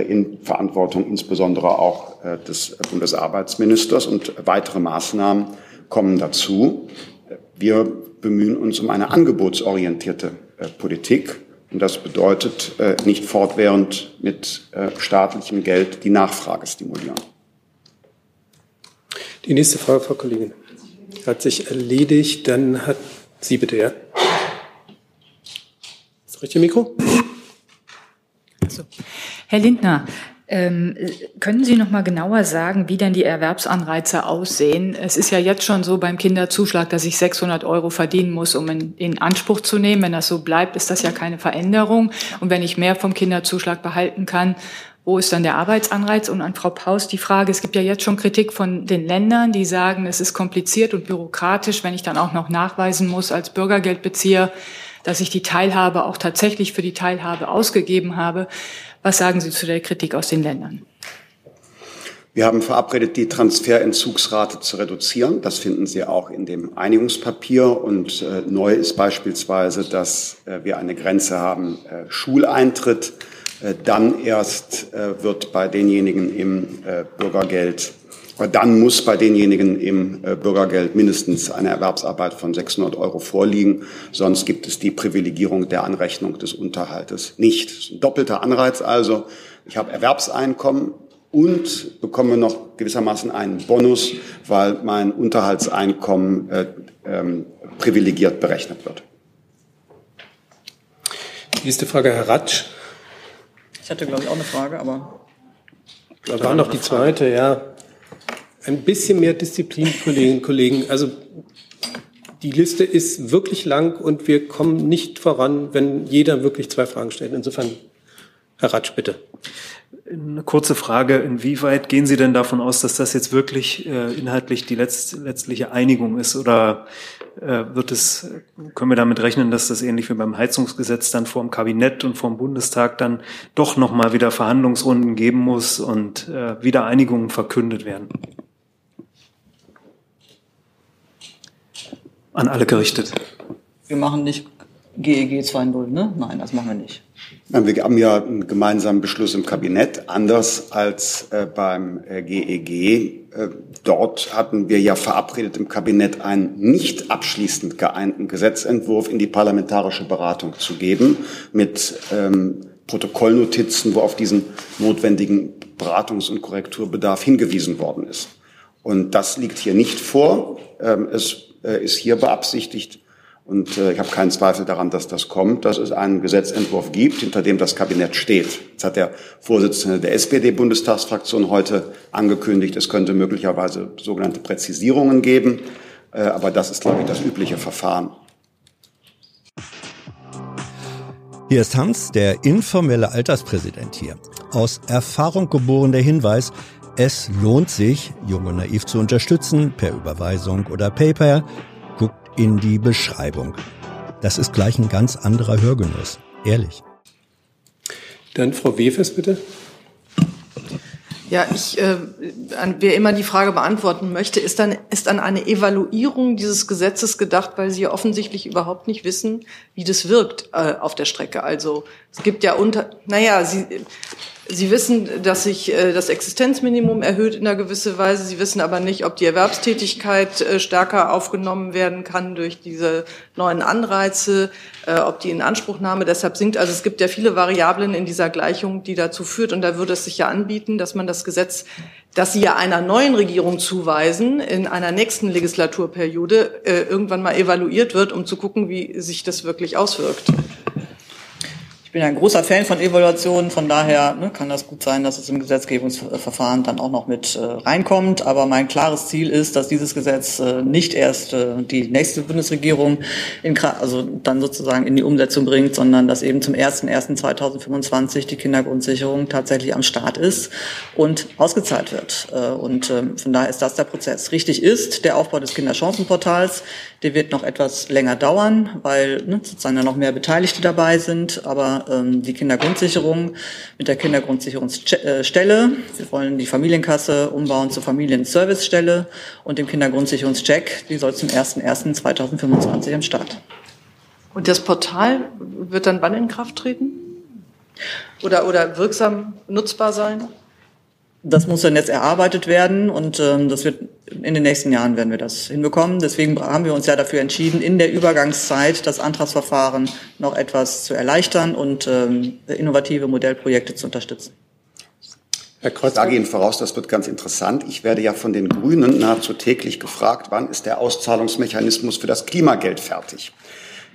in Verantwortung insbesondere auch des Bundesarbeitsministers. Und weitere Maßnahmen kommen dazu. Wir bemühen uns um eine angebotsorientierte Politik und das bedeutet nicht fortwährend mit staatlichem Geld die Nachfrage stimulieren. Die nächste Frage, Frau Kollegin, hat sich erledigt. Dann hat Sie bitte, ja. Das richtige Mikro? Also, Herr Lindner, ähm, können Sie noch mal genauer sagen, wie denn die Erwerbsanreize aussehen? Es ist ja jetzt schon so beim Kinderzuschlag, dass ich 600 Euro verdienen muss, um in, in Anspruch zu nehmen. Wenn das so bleibt, ist das ja keine Veränderung. Und wenn ich mehr vom Kinderzuschlag behalten kann, wo ist dann der Arbeitsanreiz? Und an Frau Paus die Frage, es gibt ja jetzt schon Kritik von den Ländern, die sagen, es ist kompliziert und bürokratisch, wenn ich dann auch noch nachweisen muss als Bürgergeldbezieher, dass ich die Teilhabe auch tatsächlich für die Teilhabe ausgegeben habe. Was sagen Sie zu der Kritik aus den Ländern? Wir haben verabredet, die Transferentzugsrate zu reduzieren. Das finden Sie auch in dem Einigungspapier. Und äh, neu ist beispielsweise, dass äh, wir eine Grenze haben, äh, Schuleintritt. Äh, dann erst äh, wird bei denjenigen im äh, Bürgergeld dann muss bei denjenigen im Bürgergeld mindestens eine Erwerbsarbeit von 600 Euro vorliegen. Sonst gibt es die Privilegierung der Anrechnung des Unterhaltes nicht. Ein doppelter Anreiz also. Ich habe Erwerbseinkommen und bekomme noch gewissermaßen einen Bonus, weil mein Unterhaltseinkommen äh, ähm, privilegiert berechnet wird. Nächste Frage, Herr Ratsch. Ich hatte, glaube ich, auch eine Frage, aber. Da war noch die zweite, ja ein bisschen mehr Disziplin, Kolleginnen und Kollegen. Also die Liste ist wirklich lang und wir kommen nicht voran, wenn jeder wirklich zwei Fragen stellt. Insofern, Herr Ratsch, bitte. Eine kurze Frage. Inwieweit gehen Sie denn davon aus, dass das jetzt wirklich äh, inhaltlich die letzt, letztliche Einigung ist? Oder wird es, können wir damit rechnen, dass das ähnlich wie beim Heizungsgesetz dann vor dem Kabinett und vor dem Bundestag dann doch nochmal wieder Verhandlungsrunden geben muss und äh, wieder Einigungen verkündet werden? an alle gerichtet. Wir machen nicht GEG 2.0, ne? Nein, das machen wir nicht. Wir haben ja einen gemeinsamen Beschluss im Kabinett, anders als äh, beim äh, GEG. Äh, dort hatten wir ja verabredet im Kabinett einen nicht abschließend geeinten Gesetzentwurf in die parlamentarische Beratung zu geben, mit ähm, Protokollnotizen, wo auf diesen notwendigen Beratungs- und Korrekturbedarf hingewiesen worden ist. Und das liegt hier nicht vor. Ähm, es ist hier beabsichtigt. Und äh, ich habe keinen Zweifel daran, dass das kommt, dass es einen Gesetzentwurf gibt, hinter dem das Kabinett steht. Jetzt hat der Vorsitzende der SPD-Bundestagsfraktion heute angekündigt, es könnte möglicherweise sogenannte Präzisierungen geben. Äh, aber das ist, glaube ich, das übliche Verfahren. Hier ist Hans, der informelle Alterspräsident hier. Aus Erfahrung geboren der Hinweis, es lohnt sich, Jung und Naiv zu unterstützen, per Überweisung oder PayPal. In die Beschreibung. Das ist gleich ein ganz anderer Hörgenuss. Ehrlich. Dann Frau Wefes, bitte. Ja, ich, äh, an, wer immer die Frage beantworten möchte, ist dann ist an eine Evaluierung dieses Gesetzes gedacht, weil Sie ja offensichtlich überhaupt nicht wissen, wie das wirkt äh, auf der Strecke. Also es gibt ja unter, naja, Sie, Sie wissen, dass sich äh, das Existenzminimum erhöht in einer gewissen Weise. Sie wissen aber nicht, ob die Erwerbstätigkeit äh, stärker aufgenommen werden kann durch diese neuen Anreize, äh, ob die Inanspruchnahme deshalb sinkt. Also es gibt ja viele Variablen in dieser Gleichung, die dazu führt. Und da würde es sich ja anbieten, dass man das Gesetz, das Sie ja einer neuen Regierung zuweisen, in einer nächsten Legislaturperiode irgendwann mal evaluiert wird, um zu gucken, wie sich das wirklich auswirkt bin ein großer Fan von Evaluationen, von daher ne, kann das gut sein, dass es im Gesetzgebungsverfahren dann auch noch mit äh, reinkommt. Aber mein klares Ziel ist, dass dieses Gesetz äh, nicht erst äh, die nächste Bundesregierung in, also dann sozusagen in die Umsetzung bringt, sondern dass eben zum 01.01.2025 die Kindergrundsicherung tatsächlich am Start ist und ausgezahlt wird. Äh, und äh, von daher ist das der Prozess. Richtig ist der Aufbau des Kinderchancenportals, der wird noch etwas länger dauern, weil ne, sozusagen da noch mehr Beteiligte dabei sind. Aber ähm, die Kindergrundsicherung mit der Kindergrundsicherungsstelle. Wir wollen die Familienkasse umbauen zur Familienservicestelle und dem Kindergrundsicherungscheck. Die soll zum 01.01.2025 am Start. Und das Portal wird dann wann in Kraft treten? Oder, oder wirksam nutzbar sein? Das muss dann jetzt erarbeitet werden und ähm, das wird in den nächsten Jahren werden wir das hinbekommen. Deswegen haben wir uns ja dafür entschieden, in der Übergangszeit das Antragsverfahren noch etwas zu erleichtern und ähm, innovative Modellprojekte zu unterstützen. ich sage Ihnen voraus, das wird ganz interessant. Ich werde ja von den Grünen nahezu täglich gefragt, wann ist der Auszahlungsmechanismus für das Klimageld fertig?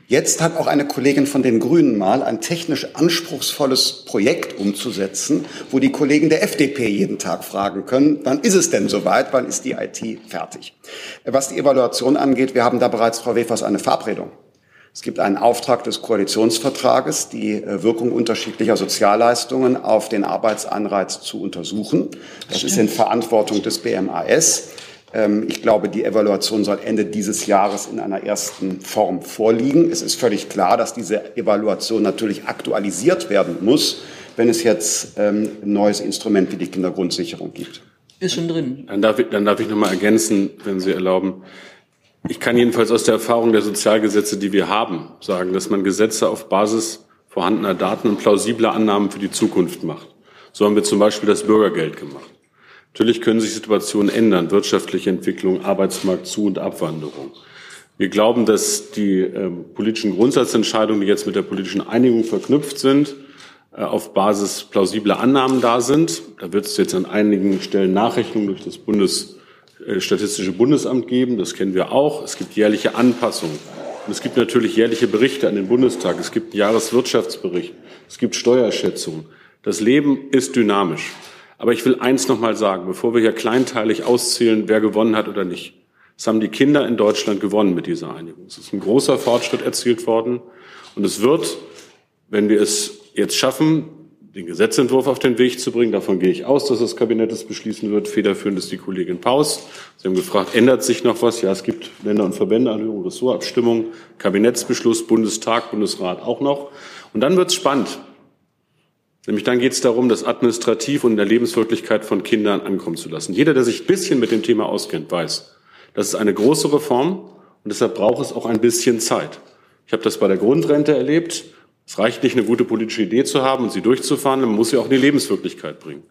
Jetzt hat auch eine Kollegin von den Grünen mal ein technisch anspruchsvolles Projekt umzusetzen, wo die Kollegen der FDP jeden Tag fragen können, wann ist es denn soweit, wann ist die IT fertig? Was die Evaluation angeht, wir haben da bereits, Frau Wefers, eine Verabredung. Es gibt einen Auftrag des Koalitionsvertrages, die äh, Wirkung unterschiedlicher Sozialleistungen auf den Arbeitsanreiz zu untersuchen. Das ist in Verantwortung des BMAS. Ähm, ich glaube, die Evaluation soll Ende dieses Jahres in einer ersten Form vorliegen. Es ist völlig klar, dass diese Evaluation natürlich aktualisiert werden muss, wenn es jetzt ähm, ein neues Instrument wie die Kindergrundsicherung gibt. Ist schon drin. Dann darf ich, dann darf ich noch mal ergänzen, wenn Sie erlauben. Ich kann jedenfalls aus der Erfahrung der Sozialgesetze, die wir haben, sagen, dass man Gesetze auf Basis vorhandener Daten und plausibler Annahmen für die Zukunft macht. So haben wir zum Beispiel das Bürgergeld gemacht. Natürlich können sich Situationen ändern, wirtschaftliche Entwicklung, Arbeitsmarkt zu und Abwanderung. Wir glauben, dass die äh, politischen Grundsatzentscheidungen, die jetzt mit der politischen Einigung verknüpft sind, äh, auf Basis plausibler Annahmen da sind. Da wird es jetzt an einigen Stellen Nachrechnungen durch das Bundes äh, Statistische Bundesamt geben. Das kennen wir auch. Es gibt jährliche Anpassungen. Und es gibt natürlich jährliche Berichte an den Bundestag. Es gibt einen Jahreswirtschaftsbericht. Es gibt Steuerschätzungen. Das Leben ist dynamisch. Aber ich will eins noch mal sagen, bevor wir hier kleinteilig auszählen, wer gewonnen hat oder nicht. Es haben die Kinder in Deutschland gewonnen mit dieser Einigung. Es ist ein großer Fortschritt erzielt worden. Und es wird, wenn wir es jetzt schaffen, den Gesetzentwurf auf den Weg zu bringen. Davon gehe ich aus, dass das Kabinett es beschließen wird. Federführend ist die Kollegin Paus. Sie haben gefragt, ändert sich noch was? Ja, es gibt Länder- und Verbände, Anhörung, Ressortabstimmung, Kabinettsbeschluss, Bundestag, Bundesrat auch noch. Und dann wird es spannend. Nämlich dann geht es darum, das administrativ und in der Lebenswirklichkeit von Kindern ankommen zu lassen. Jeder, der sich ein bisschen mit dem Thema auskennt, weiß, das ist eine große Reform und deshalb braucht es auch ein bisschen Zeit. Ich habe das bei der Grundrente erlebt. Es reicht nicht, eine gute politische Idee zu haben und sie durchzufahren, man muss sie auch in die Lebenswirklichkeit bringen.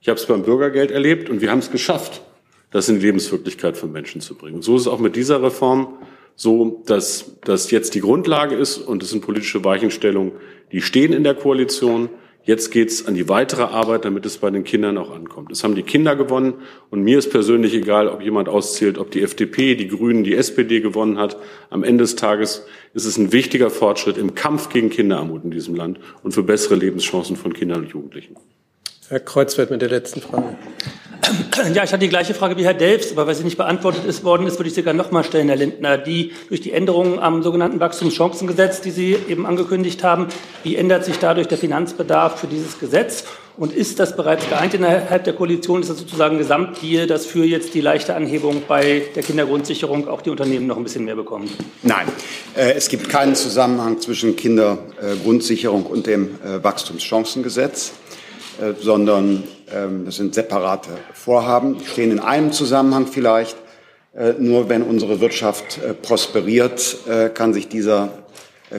Ich habe es beim Bürgergeld erlebt und wir haben es geschafft, das in die Lebenswirklichkeit von Menschen zu bringen. Und so ist es auch mit dieser Reform so, dass das jetzt die Grundlage ist und es sind politische Weichenstellungen, die stehen in der Koalition. Jetzt geht's an die weitere Arbeit, damit es bei den Kindern auch ankommt. Es haben die Kinder gewonnen und mir ist persönlich egal, ob jemand auszählt, ob die FDP, die Grünen, die SPD gewonnen hat. Am Ende des Tages ist es ein wichtiger Fortschritt im Kampf gegen Kinderarmut in diesem Land und für bessere Lebenschancen von Kindern und Jugendlichen. Herr Kreuzfeld mit der letzten Frage. <clears throat> Ja, ich hatte die gleiche Frage wie Herr Delfs, aber weil sie nicht beantwortet ist worden ist, würde ich sie gerne noch mal stellen, Herr Lindner. Die durch die Änderungen am sogenannten Wachstumschancengesetz, die Sie eben angekündigt haben, wie ändert sich dadurch der Finanzbedarf für dieses Gesetz? Und ist das bereits geeint innerhalb der Koalition? Ist das sozusagen Gesamtdeal, dass für jetzt die leichte Anhebung bei der Kindergrundsicherung auch die Unternehmen noch ein bisschen mehr bekommen? Nein, äh, es gibt keinen Zusammenhang zwischen Kindergrundsicherung und dem äh, Wachstumschancengesetz. Äh, sondern ähm, das sind separate Vorhaben, die stehen in einem Zusammenhang vielleicht. Äh, nur wenn unsere Wirtschaft äh, prosperiert, kann sich dieser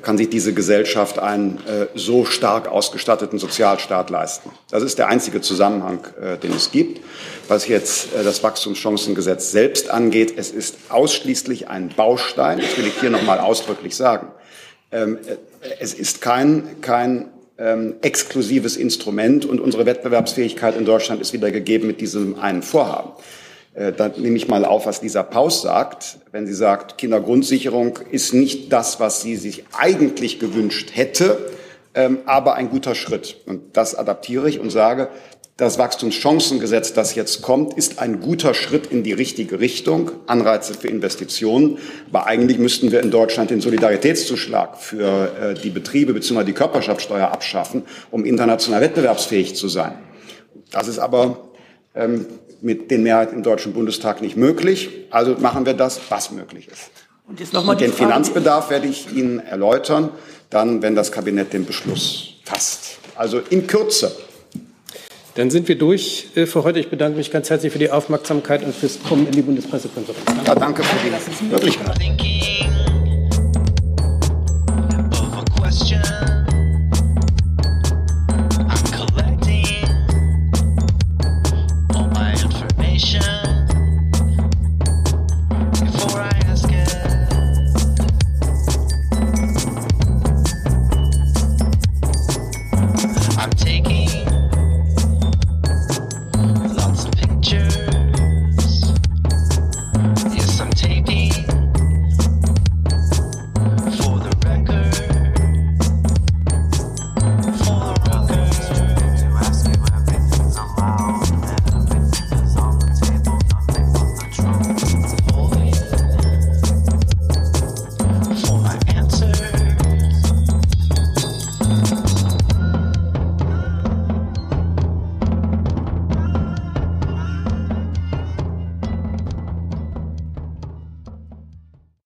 kann sich diese Gesellschaft einen so stark ausgestatteten Sozialstaat leisten. Das ist der einzige Zusammenhang, den es gibt. Was jetzt das Wachstumschancengesetz selbst angeht, es ist ausschließlich ein Baustein. Das will ich hier nochmal ausdrücklich sagen. Ähm, es ist kein, kein ähm, exklusives Instrument und unsere Wettbewerbsfähigkeit in Deutschland ist wieder gegeben mit diesem einen Vorhaben. Äh, da nehme ich mal auf, was Lisa Paus sagt, wenn sie sagt, Kindergrundsicherung ist nicht das, was sie sich eigentlich gewünscht hätte, ähm, aber ein guter Schritt. Und das adaptiere ich und sage, das Wachstumschancengesetz, das jetzt kommt, ist ein guter Schritt in die richtige Richtung, Anreize für Investitionen. Aber eigentlich müssten wir in Deutschland den Solidaritätszuschlag für äh, die Betriebe bzw. die Körperschaftssteuer abschaffen, um international wettbewerbsfähig zu sein. Das ist aber ähm, mit den Mehrheiten im Deutschen Bundestag nicht möglich. Also machen wir das, was möglich ist. Und, jetzt noch mal Und den Frage, Finanzbedarf werde ich Ihnen erläutern, dann, wenn das Kabinett den Beschluss fasst. Also in Kürze. Dann sind wir durch äh, für heute. Ich bedanke mich ganz herzlich für die Aufmerksamkeit und fürs Kommen in die Bundespressekonferenz. Ja, danke für die Möglichkeit.